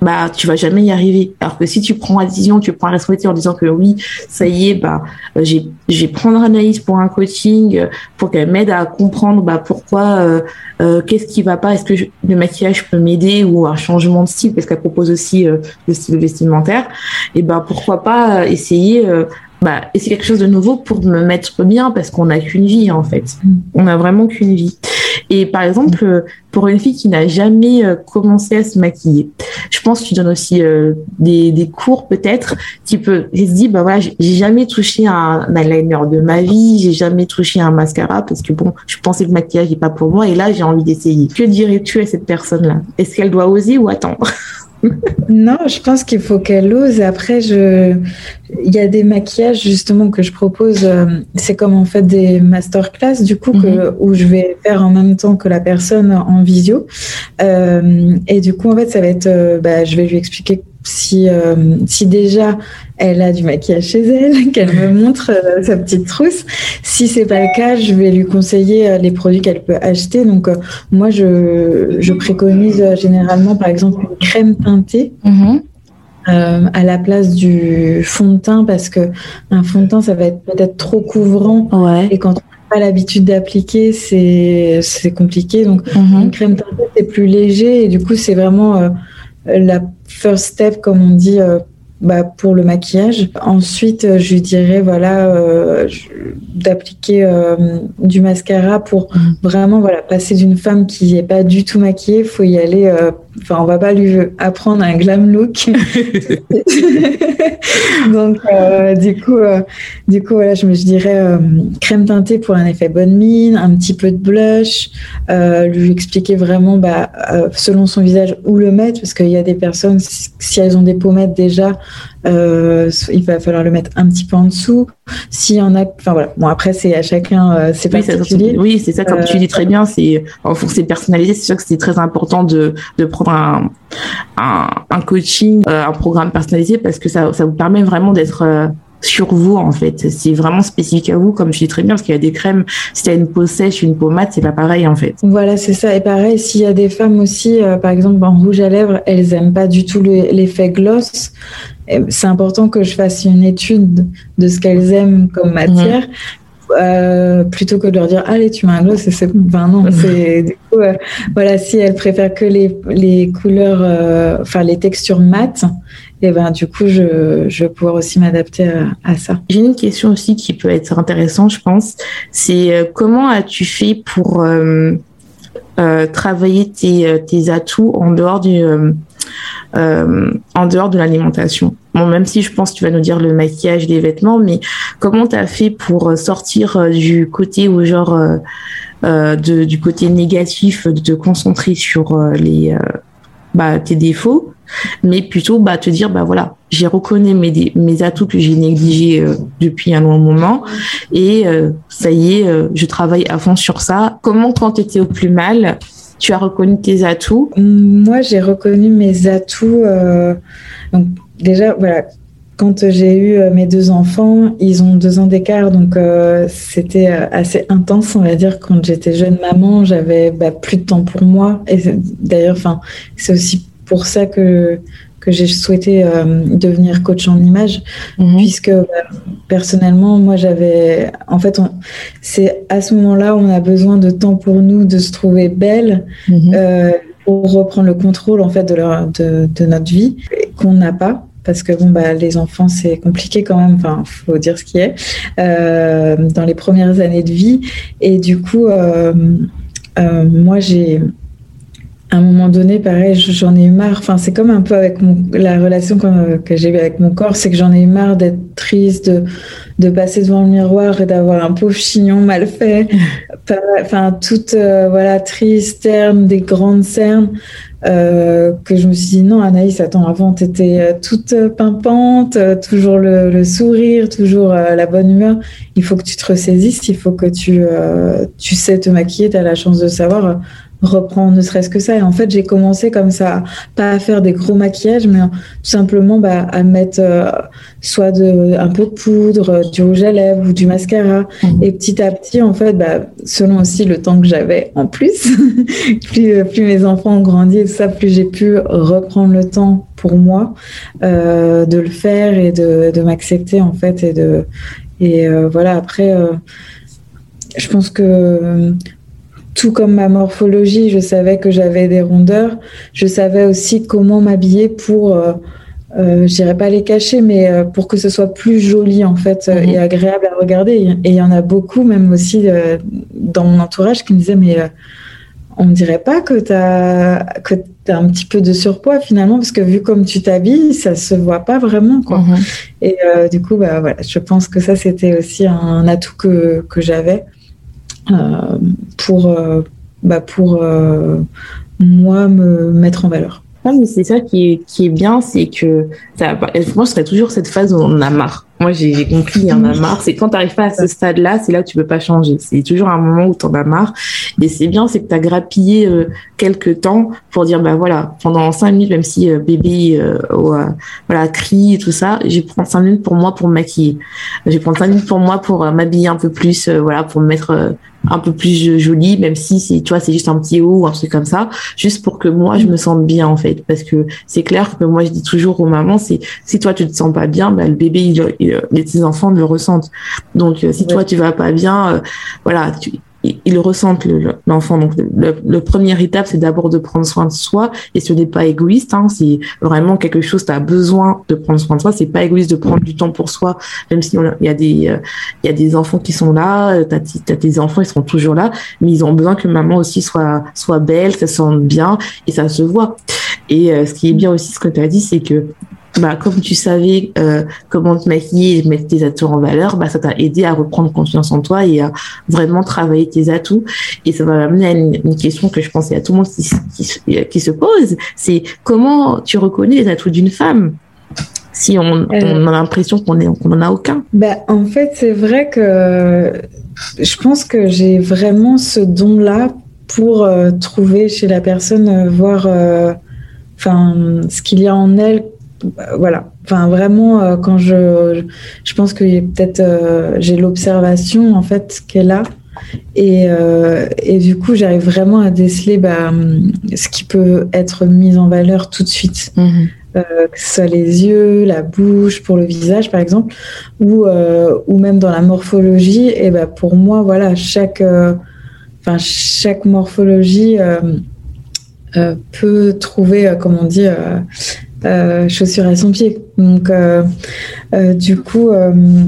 A: bah tu vas jamais y arriver. Alors que si tu prends la décision, tu prends la responsabilité en disant que oui, ça y est, bah j'ai je vais prendre Anaïs pour un coaching pour qu'elle m'aide à comprendre bah pourquoi euh, euh, qu'est-ce qui va pas, est-ce que le maquillage peut m'aider ou un changement de style parce qu'elle propose aussi euh, le style vestimentaire. Et ben pourquoi pas essayer bah, c'est quelque chose de nouveau pour me mettre bien parce qu'on n'a qu'une vie en fait. On n'a vraiment qu'une vie. Et par exemple, pour une fille qui n'a jamais euh, commencé à se maquiller, je pense que tu donnes aussi euh, des, des cours peut-être qui peut se dit bah voilà, j'ai jamais touché un eyeliner de ma vie, j'ai jamais touché un mascara parce que bon, je pensais que le maquillage n'est pas pour moi et là j'ai envie d'essayer. Que dirais-tu à cette personne-là? Est-ce qu'elle doit oser ou attendre?
B: non, je pense qu'il faut qu'elle ose. Après, je... il y a des maquillages justement que je propose. Euh, c'est comme en fait des masterclass du coup que, mhm. où je vais faire en même temps que la personne en visio. Euh, et du coup, en fait, ça va être, euh, bah, je vais lui expliquer si, euh, si déjà elle a du maquillage chez elle, qu'elle me montre euh, sa petite trousse. Si c'est pas le cas, je vais lui conseiller euh, les produits qu'elle peut acheter. Donc moi, je, je, préconise généralement, par exemple, une crème teintée. Mm-hmm. à la place du fond de teint parce que un fond de teint ça va être peut-être trop couvrant et quand on n'a pas l'habitude d'appliquer c'est compliqué donc mm-hmm. une crème teintée c'est plus léger et du coup c'est vraiment la first step, comme on dit, euh, bah, pour le maquillage. Ensuite, euh, je dirais voilà euh, d'appliquer du mascara pour mm. vraiment voilà passer d'une femme qui n'est pas du tout maquillée, faut y aller Enfin, on va pas lui apprendre un glam look. Donc, euh, du coup, euh, du coup, voilà, je me dirais euh, crème teintée pour un effet bonne mine, un petit peu de blush, lui expliquer vraiment, bah, selon son visage, où le mettre, parce qu'il y a des personnes, si elles ont des pommettes déjà, il va falloir le mettre un petit peu en dessous. S'il y en a, enfin voilà. Bon, après, c'est à chacun, c'est
A: oui, particulier. oui, c'est ça, comme tu dis très bien, c'est en fonction des personnalités, c'est sûr que c'est très important de, de prendre un, un, coaching, euh, un programme personnalisé parce que ça, ça vous permet vraiment d'être euh, sur vous en fait. C'est vraiment spécifique à vous, comme je dis très bien, parce qu'il y a des crèmes, si tu as une peau sèche, une peau mate, c'est pas pareil en fait.
B: Voilà, c'est ça. Et pareil, s'il y a des femmes aussi, euh, par exemple en rouge à lèvres, elles aiment pas du tout l'effet gloss. C'est important que je fasse une étude de ce qu'elles aiment comme matière. Mhm. Euh, plutôt que de leur dire allez tu mets un gloss c'est bon enfin non c'est du coup euh, voilà si elles préfèrent que les, les couleurs euh, enfin les textures mates et eh ben du coup je, je vais pouvoir aussi m'adapter à, ça
A: j'ai une question aussi qui peut être intéressante je pense c'est comment as-tu fait pour travailler tes, tes atouts en dehors du en dehors de l'alimentation. Même si je pense que tu vas nous dire le maquillage, les vêtements, mais comment tu as fait pour euh, sortir euh, du côté ou genre euh, du côté négatif, de te concentrer sur les bah, tes défauts, mais plutôt bah, te dire bah voilà, j'ai reconnu mes, atouts que j'ai négligés depuis un long moment et ça y est, je travaille à fond sur ça. Comment quand tu étais au plus mal, tu as reconnu tes atouts?
B: Moi, j'ai reconnu mes atouts. donc, déjà, voilà, quand j'ai eu euh, mes deux enfants, ils ont deux ans d'écart, donc euh, c'était euh, assez intense, on va dire. Quand j'étais jeune maman, j'avais bah, plus de temps pour moi. Et d'ailleurs, enfin, c'est aussi pour ça que que j'ai souhaité devenir coach en image, mhm. puisque bah, personnellement, moi, j'avais, en fait, c'est à ce moment-là où on a besoin de temps pour nous, de se trouver belle. Mhm. pour reprendre le contrôle en fait de, leur, de, de notre vie qu'on n'a pas parce que bon, bah, les enfants, c'est compliqué quand même, enfin, faut dire ce qui est, euh, dans les premières années de vie. Et du coup, euh, euh, moi, j'ai, à un moment donné, pareil, j'en ai eu marre. Enfin, c'est comme un peu avec la relation que, j'ai eue avec mon corps, c'est que j'en ai eu marre d'être triste, de, de passer devant le miroir et d'avoir un pauvre chignon mal fait. Enfin, toute, voilà, triste, terne, des grandes cernes. Euh, que je me suis dit non Anaïs attends avant tu étais euh, toute pimpante euh, toujours le, sourire toujours la bonne humeur il faut que tu te ressaisisses il faut que tu tu sais te maquiller tu as la chance de savoir reprendre ne serait-ce que ça. Et en fait, j'ai commencé comme ça, pas à faire des gros maquillages, mais tout simplement bah, à mettre euh, soit de, un peu de poudre, du rouge à lèvres ou du mascara. Mmh. Et petit à petit, en fait, bah, selon aussi le temps que j'avais en plus, plus, euh, plus mes enfants ont grandi et tout ça, plus j'ai pu reprendre le temps pour moi euh, de le faire et de, de m'accepter en fait et de et euh, voilà après euh, je pense que tout comme ma morphologie, je savais que j'avais des rondeurs. Je savais aussi comment m'habiller pour, euh, euh, je dirais pas les cacher, mais euh, pour que ce soit plus joli en fait mm -hmm. et agréable à regarder. Et il y en a beaucoup, même aussi euh, dans mon entourage, qui me disaient mais on ne dirait pas que tu as que as un petit peu de surpoids finalement parce que vu comme tu t'habilles, ça se voit pas vraiment quoi. -hmm. Et du coup, bah voilà, je pense que ça c'était aussi un atout que que j'avais. Euh, pour, euh, bah pour euh, moi me mettre en valeur.
A: Ah, mais c'est ça qui est, qui est bien, c'est que ça, moi, je serais toujours cette phase où on a marre. Moi, j'ai compris, il y en a marre. C'est quand tu n'arrives pas à ce stade-là, c'est là où tu peux pas changer. C'est toujours un moment où tu en as marre. Et c'est bien, c'est que tu as grappillé euh, quelques temps pour dire, bah voilà, pendant cinq minutes, même si euh, bébé voilà, crie et tout ça, je prends cinq minutes pour moi pour me maquiller. Je prends cinq minutes pour moi pour m'habiller un peu plus, voilà, pour me mettre un peu plus jolie, même si c'est, tu vois, c'est juste un petit haut ou un truc comme ça, juste pour que moi, je me sente bien, en fait. Parce que c'est clair que moi, je dis toujours aux mamans, c'est, si toi, tu te sens pas bien, bah, le bébé, il, il, les petits enfants le ressentent. Donc, euh, si ouais. toi, tu vas pas bien, euh, voilà, tu, ils ressentent l'enfant. Le, Donc, le, le, première étape, c'est d'abord de prendre soin de soi. Et ce n'est pas égoïste. Hein, c'est vraiment quelque chose, tu as besoin de prendre soin de soi. C'est pas égoïste de prendre du temps pour soi, même s'il y a des, euh, il y a des enfants qui sont là, tu as, tes enfants, ils seront toujours là, mais ils ont besoin que maman aussi soit, soit belle, ça sente bien, et ça se voit. Et euh, ce qui est bien aussi, ce que tu as dit, c'est que bah, comme tu savais euh, comment te maquiller et mettre tes atouts en valeur, bah, ça t'a aidé à reprendre confiance en toi et à vraiment travailler tes atouts. Et ça m'a amené à une, une, question que je pense à tout le monde qui, qui, qui se pose, c'est comment tu reconnais les atouts d'une femme si on, euh, on a l'impression qu'on qu n'en a aucun?
B: Bah, En fait, c'est vrai que je pense que j'ai vraiment ce don-là pour euh, trouver chez la personne, voir enfin ce qu'il y a en elle voilà. Enfin, vraiment, euh, quand je, je pense que peut-être euh, j'ai l'observation en fait qu'elle a. Et, euh, et, du coup, j'arrive vraiment à déceler bah, ce qui peut être mis en valeur tout de suite. Mm -hmm. euh, que ce soit les yeux, la bouche, pour le visage par exemple, ou, ou même dans la morphologie. Et bah, pour moi, voilà, chaque, enfin chaque morphologie peut trouver, comme on dit, euh, chaussures à son pied. Donc, euh, euh, du coup,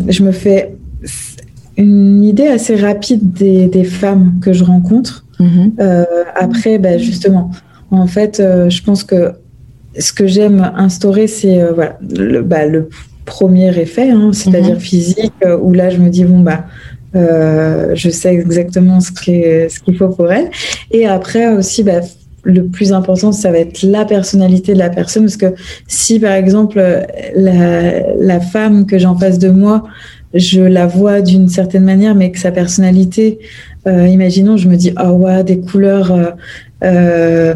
B: je me fais une idée assez rapide des, des femmes que je rencontre. Mmh. après, bah, justement, en fait, je pense que ce que j'aime instaurer, c'est voilà, le, bah, le, premier effet, hein, c'est-à-dire mmh. physique, où là, je me dis, bon, bah, euh, je sais exactement ce qu'il ce faut pour elle. Et après aussi, bah, le plus important, ça va être la personnalité de la personne. Parce que si, par exemple, la, femme que j'ai en face de moi, je la vois d'une certaine manière, mais que sa personnalité, euh, imaginons, je me dis, ah oh, ouais, des couleurs euh, euh,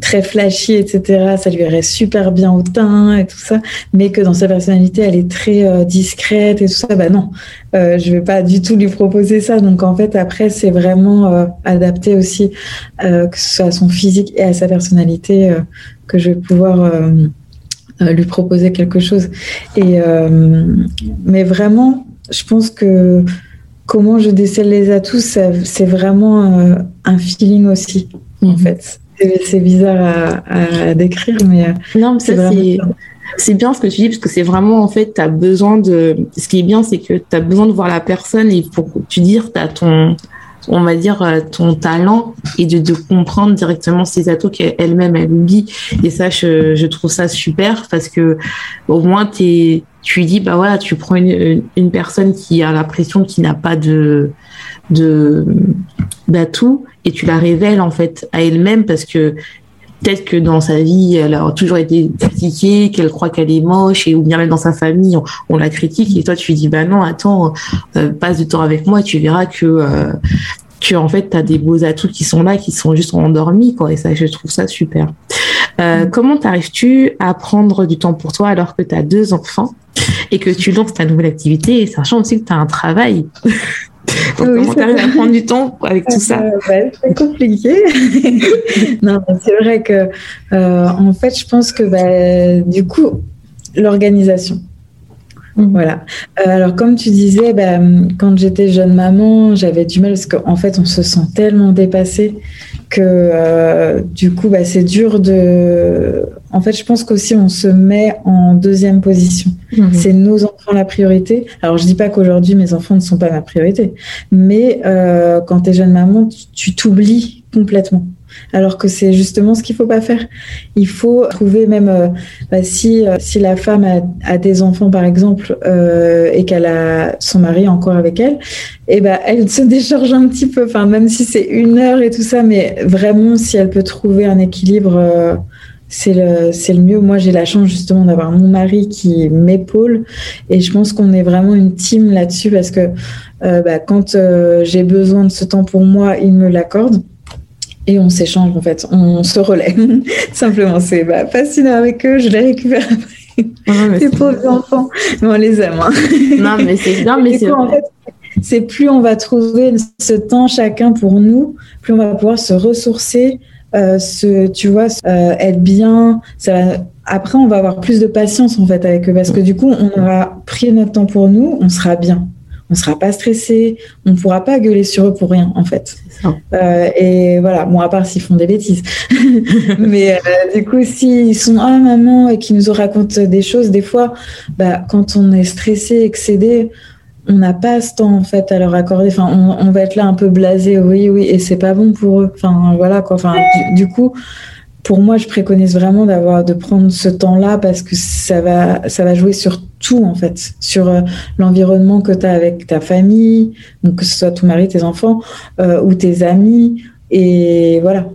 B: très flashy, etc. Ça lui irait super bien au teint et tout ça, mais que dans sa personnalité, elle est très euh, discrète et tout ça. Bah non, euh, je vais pas du tout lui proposer ça. Donc en fait, après, c'est vraiment euh, adapté aussi, que ce soit à son physique et à sa personnalité, que je vais pouvoir lui proposer quelque chose. Et mais vraiment, je pense que comment je décèle les atouts, c'est vraiment un feeling aussi, mmh. en fait. C'est bizarre à, à, décrire, mais euh,
A: non, c'est vraiment. C'est bien ce que tu dis parce que c'est vraiment en fait, tu as besoin de. Ce qui est bien, c'est que tu as besoin de voir la personne et pour tu dire, tu as ton, on va dire, euh, ton talent et de, de comprendre directement ses atouts qu'elle-même elle oublie. Et ça, je, je, trouve ça super parce que au moins tu tu dis bah voilà, tu prends une, une personne qui a l'impression qu'il n'a pas de de d'atouts et tu la révèles en fait à elle-même parce que peut-être que dans sa vie, elle a toujours été critiquée, qu'elle croit qu'elle est moche, et ou bien même dans sa famille, on, on la critique, et toi tu lui dis bah non, attends, euh, passe du temps avec moi, et tu verras que euh, que en fait tu as des beaux atouts qui sont là, qui sont juste endormis quoi. Et ça, je trouve ça super. Euh, mm. Comment t'arrives-tu à prendre du temps pour toi alors que tu as deux enfants et que tu lances ta nouvelle activité, sachant aussi que tu as un travail? comment t'arrives à prendre du temps avec tout ça
B: euh, C'est compliqué. non, c'est vrai que, euh, en fait, je pense que bah, du coup, l'organisation. Mhm. Voilà. Euh, alors, comme tu disais, bah, quand j'étais jeune maman, j'avais du mal parce qu'en fait, on se sent tellement dépassé que euh, du coup, bah, c'est dur de. En fait, je pense qu'aussi, on se met en deuxième position. Mhm. C'est nos enfants la priorité. Alors, je dis pas qu'aujourd'hui, mes enfants ne sont pas ma priorité, mais euh, quand tu es jeune maman, tu t'oublies complètement alors que c'est justement ce qu'il faut pas faire. Il faut trouver même euh, bah, si euh, si la femme a, des enfants par exemple euh, et qu'elle a son mari encore avec elle, et eh ben elle se décharge un petit peu. Enfin même si c'est une heure et tout ça, mais vraiment si elle peut trouver un équilibre. C'est le, c'est le mieux. Moi, j'ai la chance justement d'avoir mon mari qui m'épaule et je pense qu'on est vraiment une team là-dessus parce que bah, quand j'ai besoin de ce temps pour moi, il me l'accorde et on s'échange en fait, on se relaie. Simplement, c'est bah, fascinant avec eux, je les récupère après. Ah les pauvres enfants, mais on les aime. Hein.
A: Non, mais c'est bien, mais c'est en fait,
B: c'est plus on va trouver ce temps chacun pour nous, plus on va pouvoir se ressourcer, euh, se, tu vois, euh, être bien. Ça Après, on va avoir plus de patience en fait avec eux parce que du coup, on aura pris notre temps pour nous, on sera bien on sera pas stressé, on pourra pas gueuler sur eux pour rien en fait. Euh, et voilà, bon à part s'ils font des bêtises, mais euh, du coup s'ils sont ah maman et qu'ils nous racontent des choses, des fois, bah, quand on est stressé, excédé, on n'a pas ce temps en fait à leur accorder. Enfin, on, va être là un peu blasé, oui, oui, et c'est pas bon pour eux. Enfin voilà quoi. Enfin du coup pour moi, je préconise vraiment d'avoir de prendre ce temps-là parce que ça va ça va jouer sur tout en fait, sur euh, l'environnement que tu as avec ta famille, donc que ce soit ton mari, tes enfants euh, ou tes amis et voilà.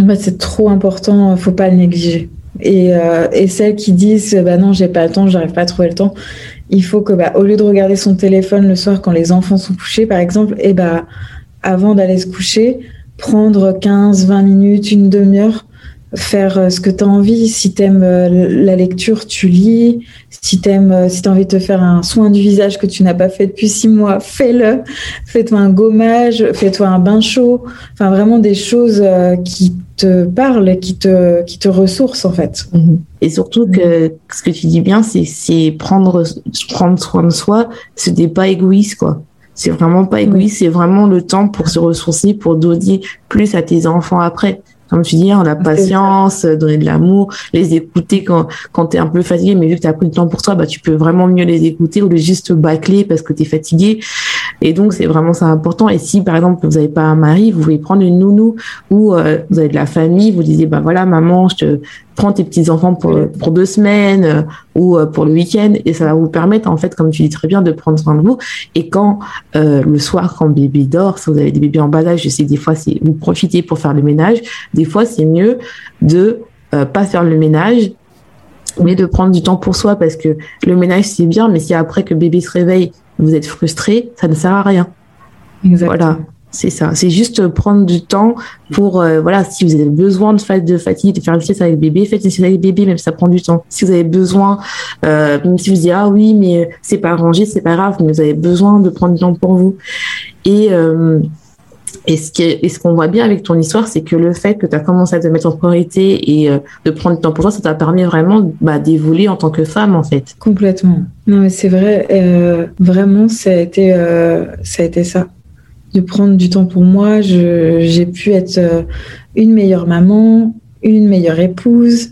B: En c'est trop important, faut pas le négliger. Et, euh, et celles qui disent bah non, j'ai pas le temps, j'arrive pas à trouver le temps, il faut que bah, au lieu de regarder son téléphone le soir quand les enfants sont couchés par exemple, et bah avant d'aller se coucher, prendre 15 20 minutes, une demi-heure faire euh, ce que tu as envie. Si tu aimes euh, la lecture, tu lis. Si tu euh, si as envie de te faire un soin du visage que tu n'as pas fait depuis six mois, fais-le. Fais-toi un gommage, fais-toi un bain chaud. Enfin, vraiment des choses qui te parlent, qui te, qui te ressourcent, en fait.
A: Mhm. Et surtout que ce que tu dis bien, c'est prendre, prendre soin de soi, ce n'est pas égoïste, quoi. C'est vraiment pas égoïste, c'est vraiment le temps pour se ressourcer, pour donner plus à tes enfants après comme tu dis, hein, la patience, donner de l'amour, les écouter quand, quand tu es un peu fatigué, mais vu que tu as pris le temps pour toi, bah, tu peux vraiment mieux les écouter ou le juste bâcler parce que tu es fatigué. Et donc, c'est vraiment ça important. Et si, par exemple, vous n'avez pas un mari, vous pouvez prendre une nounou ou euh, vous avez de la famille, vous disiez, bah voilà, maman, je te prends tes petits-enfants pour, pour deux semaines euh, ou euh, pour le week-end et ça va vous permettre, en fait, comme tu dis très bien, de prendre soin de vous. Et quand le soir, quand bébé dort, si vous avez des bébés en bas âge, je sais que des fois, c'est vous profitez pour faire le ménage. Des fois, c'est mieux de pas faire le ménage mais de prendre du temps pour soi parce que le ménage c'est bien, mais si après que bébé se réveille, vous êtes frustré, ça ne sert à rien. Voilà. C'est ça. C'est juste prendre du temps pour, euh, voilà, si vous avez besoin de, de fatigue, de faire une sieste avec bébé, faites une sieste avec bébé, même si ça prend du temps. Si vous avez besoin, euh, même si vous dites, ah oui, mais c'est pas arrangé, c'est pas grave, mais vous avez besoin de prendre du temps pour vous. Et, euh, et ce qu'on voit bien avec ton histoire, c'est que le fait que tu as commencé à te mettre en priorité et euh, de prendre du temps pour toi, ça t'a permis vraiment bah, d'évoluer en tant que femme, en fait.
B: Complètement. Non, mais c'est vrai. Euh, vraiment, ça a, été, euh, ça a été ça. De prendre du temps pour moi. J'ai pu être une meilleure maman, une meilleure épouse,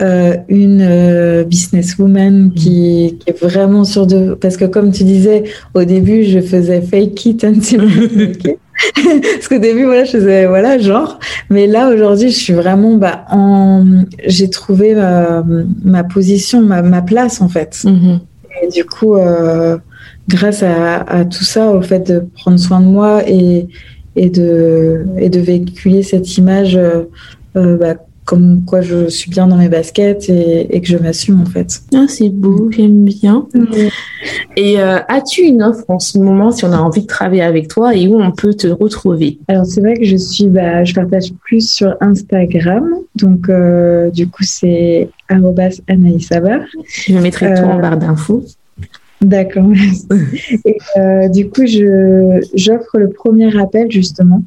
B: une businesswoman qui, qui, est vraiment sur de parce que comme tu disais au début je faisais fake it until Parce qu'au début, voilà, je faisais, voilà, genre. Mais là, aujourd'hui, je suis vraiment, bah, en, j'ai trouvé ma, position, ma, place, en fait. Mm-hmm. Et du coup, euh, grâce à, tout ça, au fait de prendre soin de moi et, et, de, et de véhiculer cette image, euh, bah, comme quoi je suis bien dans mes baskets et, que je m'assume en fait.
A: Ah, c'est beau, j'aime bien. Et euh, as-tu une offre en ce moment si on a envie de travailler avec toi et où on peut te retrouver?
B: Alors c'est vrai que je suis, bah, je partage plus sur Instagram, donc euh, du coup c'est @anaïsabar.
A: Je mettrai tout en barre d'infos.
B: D'accord. et du coup, je j'offre le premier appel justement.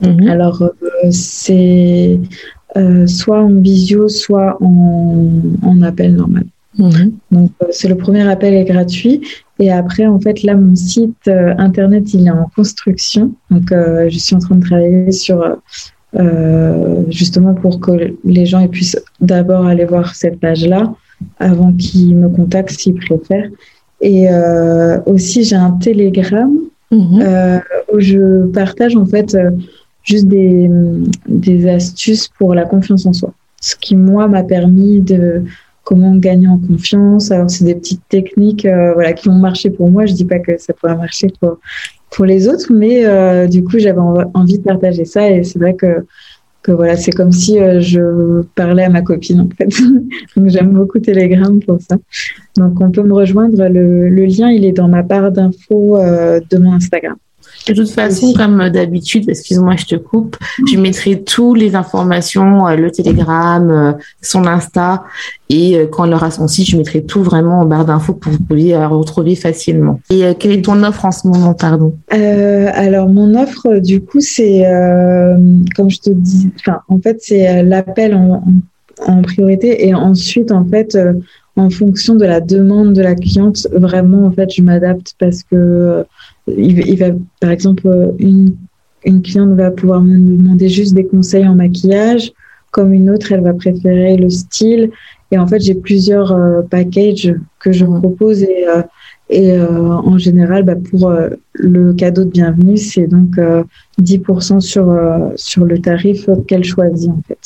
B: Mhm. Alors, c'est euh, soit en visio, soit en, appel normal. Mhm. Donc, euh, c'est le premier appel est gratuit. Et après, en fait, là, mon site euh, internet, il est en construction. Donc, je suis en train de travailler sur justement pour que les gens puissent d'abord aller voir cette page-là avant qu'ils me contactent s'ils préfèrent. Et aussi, j'ai un Telegram mhm. où je partage en fait juste des, des astuces pour la confiance en soi. Ce qui, moi, m'a permis de comment gagner en confiance. Alors, c'est des petites techniques euh, voilà, qui ont marché pour moi. Je dis pas que ça pourrait marcher pour, pour les autres, mais euh, du coup, j'avais envie de partager ça. Et c'est vrai que, voilà, c'est comme si euh, je parlais à ma copine, en fait. Donc, j'aime beaucoup Telegram pour ça. Donc, on peut me rejoindre. Le, le lien, il est dans ma barre d'infos de mon Instagram.
A: De toute façon, comme d'habitude, excuse-moi, je te coupe, je mettrai toutes les informations, euh, le Telegram, euh, son Insta, et euh, quand elle aura son site, je mettrai tout vraiment en barre d'infos pour que vous puissiez la retrouver facilement. Et quelle est ton offre en ce moment, pardon?
B: Alors, mon offre, du coup, c'est, comme je te dis, en fait, c'est l'appel en, en, priorité, et ensuite, en fait, en fonction de la demande de la cliente, vraiment, en fait, je m'adapte parce que il, va, par exemple, une, une cliente va pouvoir me demander juste des conseils en maquillage, comme une autre, elle va préférer le style. Et en fait, j'ai plusieurs euh, packages que je mmh. propose et, euh, et euh, en général, bah, pour le cadeau de bienvenue, c'est donc 10% sur, sur le tarif qu'elle choisit en fait.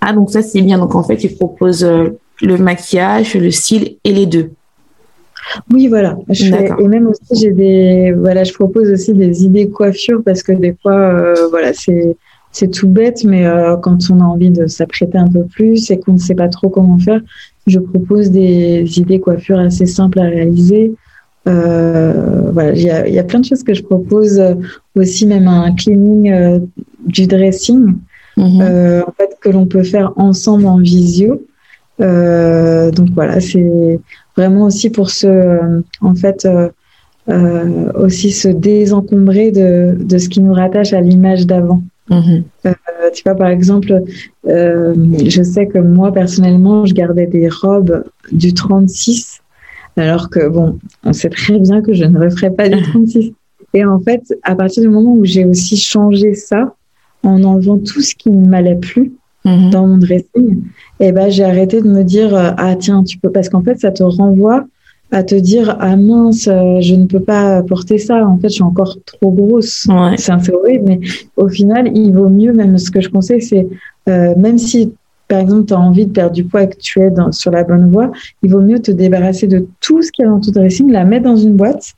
A: Ah, donc ça c'est bien. Donc en fait, il propose le maquillage, le style et les deux.
B: Oui, voilà. et même aussi, j'ai des, voilà, je propose aussi des idées coiffure parce que des fois, euh, voilà, c'est, c'est tout bête, mais euh, quand on a envie de s'apprêter un peu plus et qu'on ne sait pas trop comment faire, je propose des idées coiffure assez simples à réaliser. Euh, voilà, il y a, y a, plein de choses que je propose aussi, même un cleaning du dressing, mhm. en fait, que l'on peut faire ensemble en visio. donc voilà, c'est vraiment aussi pour se, en fait, euh, euh, aussi se désencombrer de, de, ce qui nous rattache à l'image d'avant. Mhm. Euh, tu vois, par exemple, je sais que moi, personnellement, je gardais des robes du 36, alors que, bon, on sait très bien que je ne referai pas du 36. Et en fait, à partir du moment où j'ai aussi changé ça, en enlevant tout ce qui ne m'allait plus, Mhm. dans mon dressing, et eh ben j'ai arrêté de me dire euh, ah tiens tu peux parce qu'en fait ça te renvoie à te dire ah mince euh, je ne peux pas porter ça. En fait je suis encore trop grosse. C'est un horrible mais au final il vaut mieux même ce que je conseille c'est euh, même si par exemple, tu as envie de perdre du poids et que tu es dans, sur la bonne voie, il vaut mieux te débarrasser de tout ce qui est dans ton dressing, la mettre dans une boîte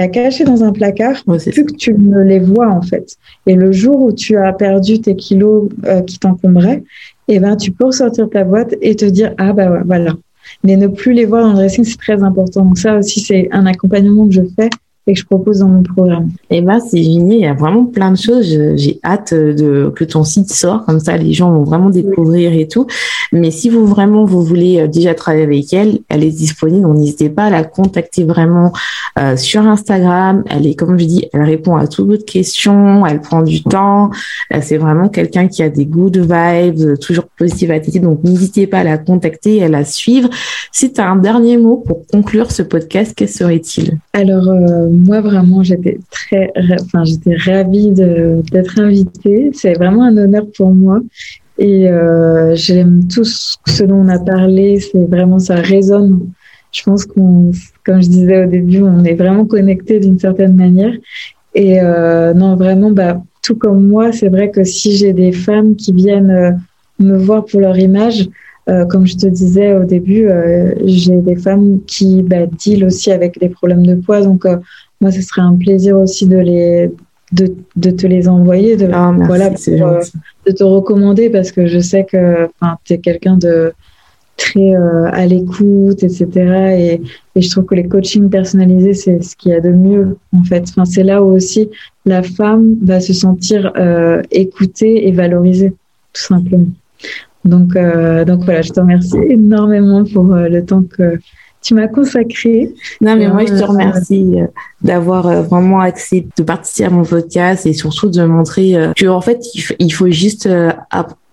B: la cacher dans un placard, plus que tu ne les vois en fait. Et le jour où tu as perdu tes kilos euh, qui t'encombraient, eh ben, tu peux ressortir ta boîte et te dire ah bah voilà. Mais ne plus les voir dans le dressing, c'est très important. Donc ça aussi, c'est un accompagnement que je fais et que je propose dans mon programme.
A: Eh ben, c'est génial. Il y a vraiment plein de choses. J'ai hâte de, que ton site sorte. Comme ça, les gens vont vraiment découvrir et tout. Mais si vous vraiment, vous voulez euh, déjà travailler avec elle, elle est disponible. Donc, n'hésitez pas à la contacter vraiment euh, sur Instagram. Elle est, comme je dis, elle répond à toutes vos questions. Elle prend du temps. Euh, c'est vraiment quelqu'un qui a des good vibes, toujours positive attitude. Donc, n'hésitez pas à la contacter et à la suivre. Si tu as un dernier mot pour conclure ce podcast, quel serait-il?
B: Alors, moi, vraiment, j'étais très, enfin, j'étais ravie d'être invitée. C'est vraiment un honneur pour moi. Et euh, j'aime tout ce dont on a parlé. C'est vraiment, ça résonne. Je pense qu'on, comme je disais au début, on est vraiment connectés d'une certaine manière. Et euh, non, vraiment, bah, tout comme moi, c'est vrai que si j'ai des femmes qui viennent euh, me voir pour leur image, euh, comme je te disais au début, euh, j'ai des femmes qui bah, deal aussi avec des problèmes de poids. Donc, euh, moi, ce serait un plaisir aussi de les, de, de, te les envoyer, de,
A: ah,
B: voilà, de te recommander parce que je sais que tu es quelqu'un de très à l'écoute, etc. Et, et, je trouve que les coachings personnalisés, c'est ce qu'il y a de mieux, en fait. Enfin, c'est là où aussi la femme va se sentir écoutée et valorisée, tout simplement. Donc, euh, donc voilà, je te remercie énormément pour euh, le temps que tu m'as consacré.
A: Non, mais moi, je te remercie euh, d'avoir vraiment accepté de participer à mon podcast et surtout de montrer que, en fait, il faut juste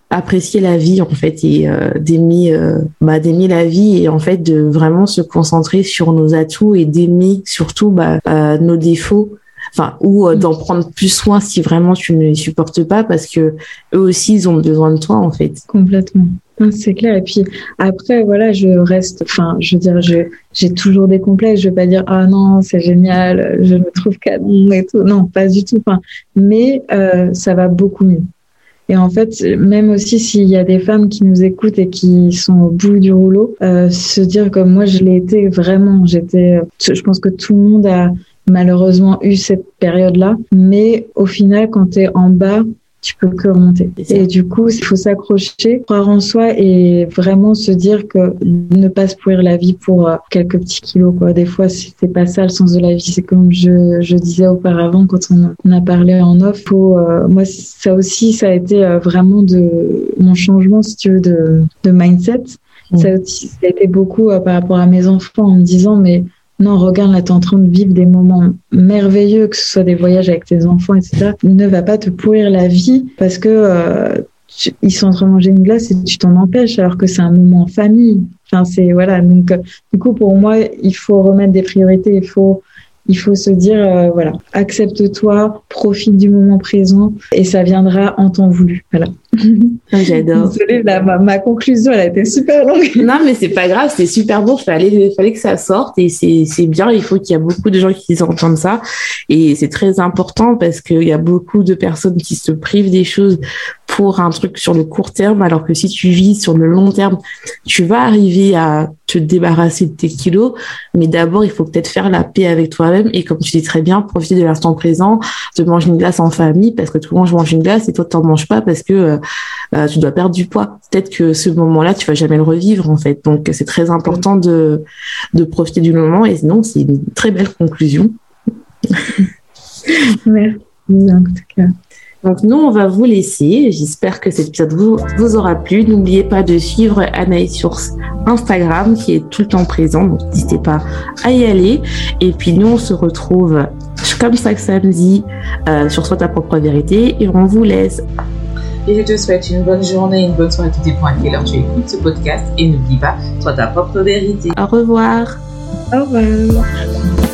A: apprécier la vie, en fait, et d'aimer, bah, d'aimer la vie et, en fait, de vraiment se concentrer sur nos atouts et d'aimer surtout bah, nos défauts enfin ou euh, d'en prendre plus soin si vraiment tu ne les supportes pas parce que eux aussi ils ont besoin de toi en fait.
B: Complètement. C'est clair. Et puis après voilà je reste enfin je veux dire j'ai toujours des complexes. Je vais pas dire ah non c'est génial je me trouve canon et tout. Non pas du tout. Enfin mais euh, ça va beaucoup mieux. Et en fait, même aussi s'il y a des femmes qui nous écoutent et qui sont au bout du rouleau, euh, se dire comme moi je l'ai été vraiment. J'étais, je pense que tout le monde a malheureusement eu cette période-là. Mais au final, quand tu es en bas, tu peux que remonter. Et du coup, il faut s'accrocher, croire en soi et vraiment se dire que ne pas se pourrir la vie pour euh, quelques petits kilos. Quoi. Des fois, c'est pas ça le sens de la vie. C'est comme je, je, disais auparavant quand on, a parlé en off. Faut, euh, moi, ça aussi, ça a été euh, vraiment de mon changement, si tu veux, de, de mindset. Ça, ça, a été beaucoup par rapport à mes enfants en me disant, mais non, regarde, là, tu es en train de vivre des moments merveilleux, que ce soit des voyages avec tes enfants, etc. Ne va pas te pourrir la vie parce que euh, ils sont en train de manger une glace et tu t'en empêches alors que c'est un moment en famille. Enfin, c'est voilà. Donc, euh, du coup, pour moi, il faut remettre des priorités. Il faut il faut se dire, euh, voilà, accepte-toi, profite du moment présent et ça viendra en temps voulu. Voilà.
A: Ah, j'adore.
B: Désolée, ma, conclusion, elle a été super longue.
A: Non, mais c'est pas grave, c'est super beau. Fallait, fallait que ça sorte et c'est bien. Il faut qu'il y a beaucoup de gens qui entendent ça et c'est très important parce qu'il y a beaucoup de personnes qui se privent des choses pour un truc sur le court terme, alors que si tu vis sur le long terme, tu vas arriver à te débarrasser de tes kilos. Mais d'abord, il faut peut-être faire la paix avec toi-même et comme tu dis très bien, profiter de l'instant présent, de manger une glace en famille parce que tout le monde mange une glace et toi, tu n'en manges pas parce que euh, euh, tu dois perdre du poids. Peut-être que ce moment-là, tu vas jamais le revivre en fait. Donc, c'est très important de, de profiter du moment et sinon, c'est une très belle conclusion.
B: Merci en tout cas.
A: Donc nous, on va vous laisser. J'espère que cet épisode vous, vous aura plu. N'oubliez pas de suivre Anaïs sur Instagram qui est tout le temps présent. Donc n'hésitez pas à y aller. Et puis nous, on se retrouve comme chaque samedi euh, sur Soit ta propre vérité et on vous laisse. Et je te souhaite une bonne journée, une bonne soirée à tous tes points à tu écoutes ce podcast. Et n'oublie pas, sois ta propre vérité. Au revoir.
B: Au revoir.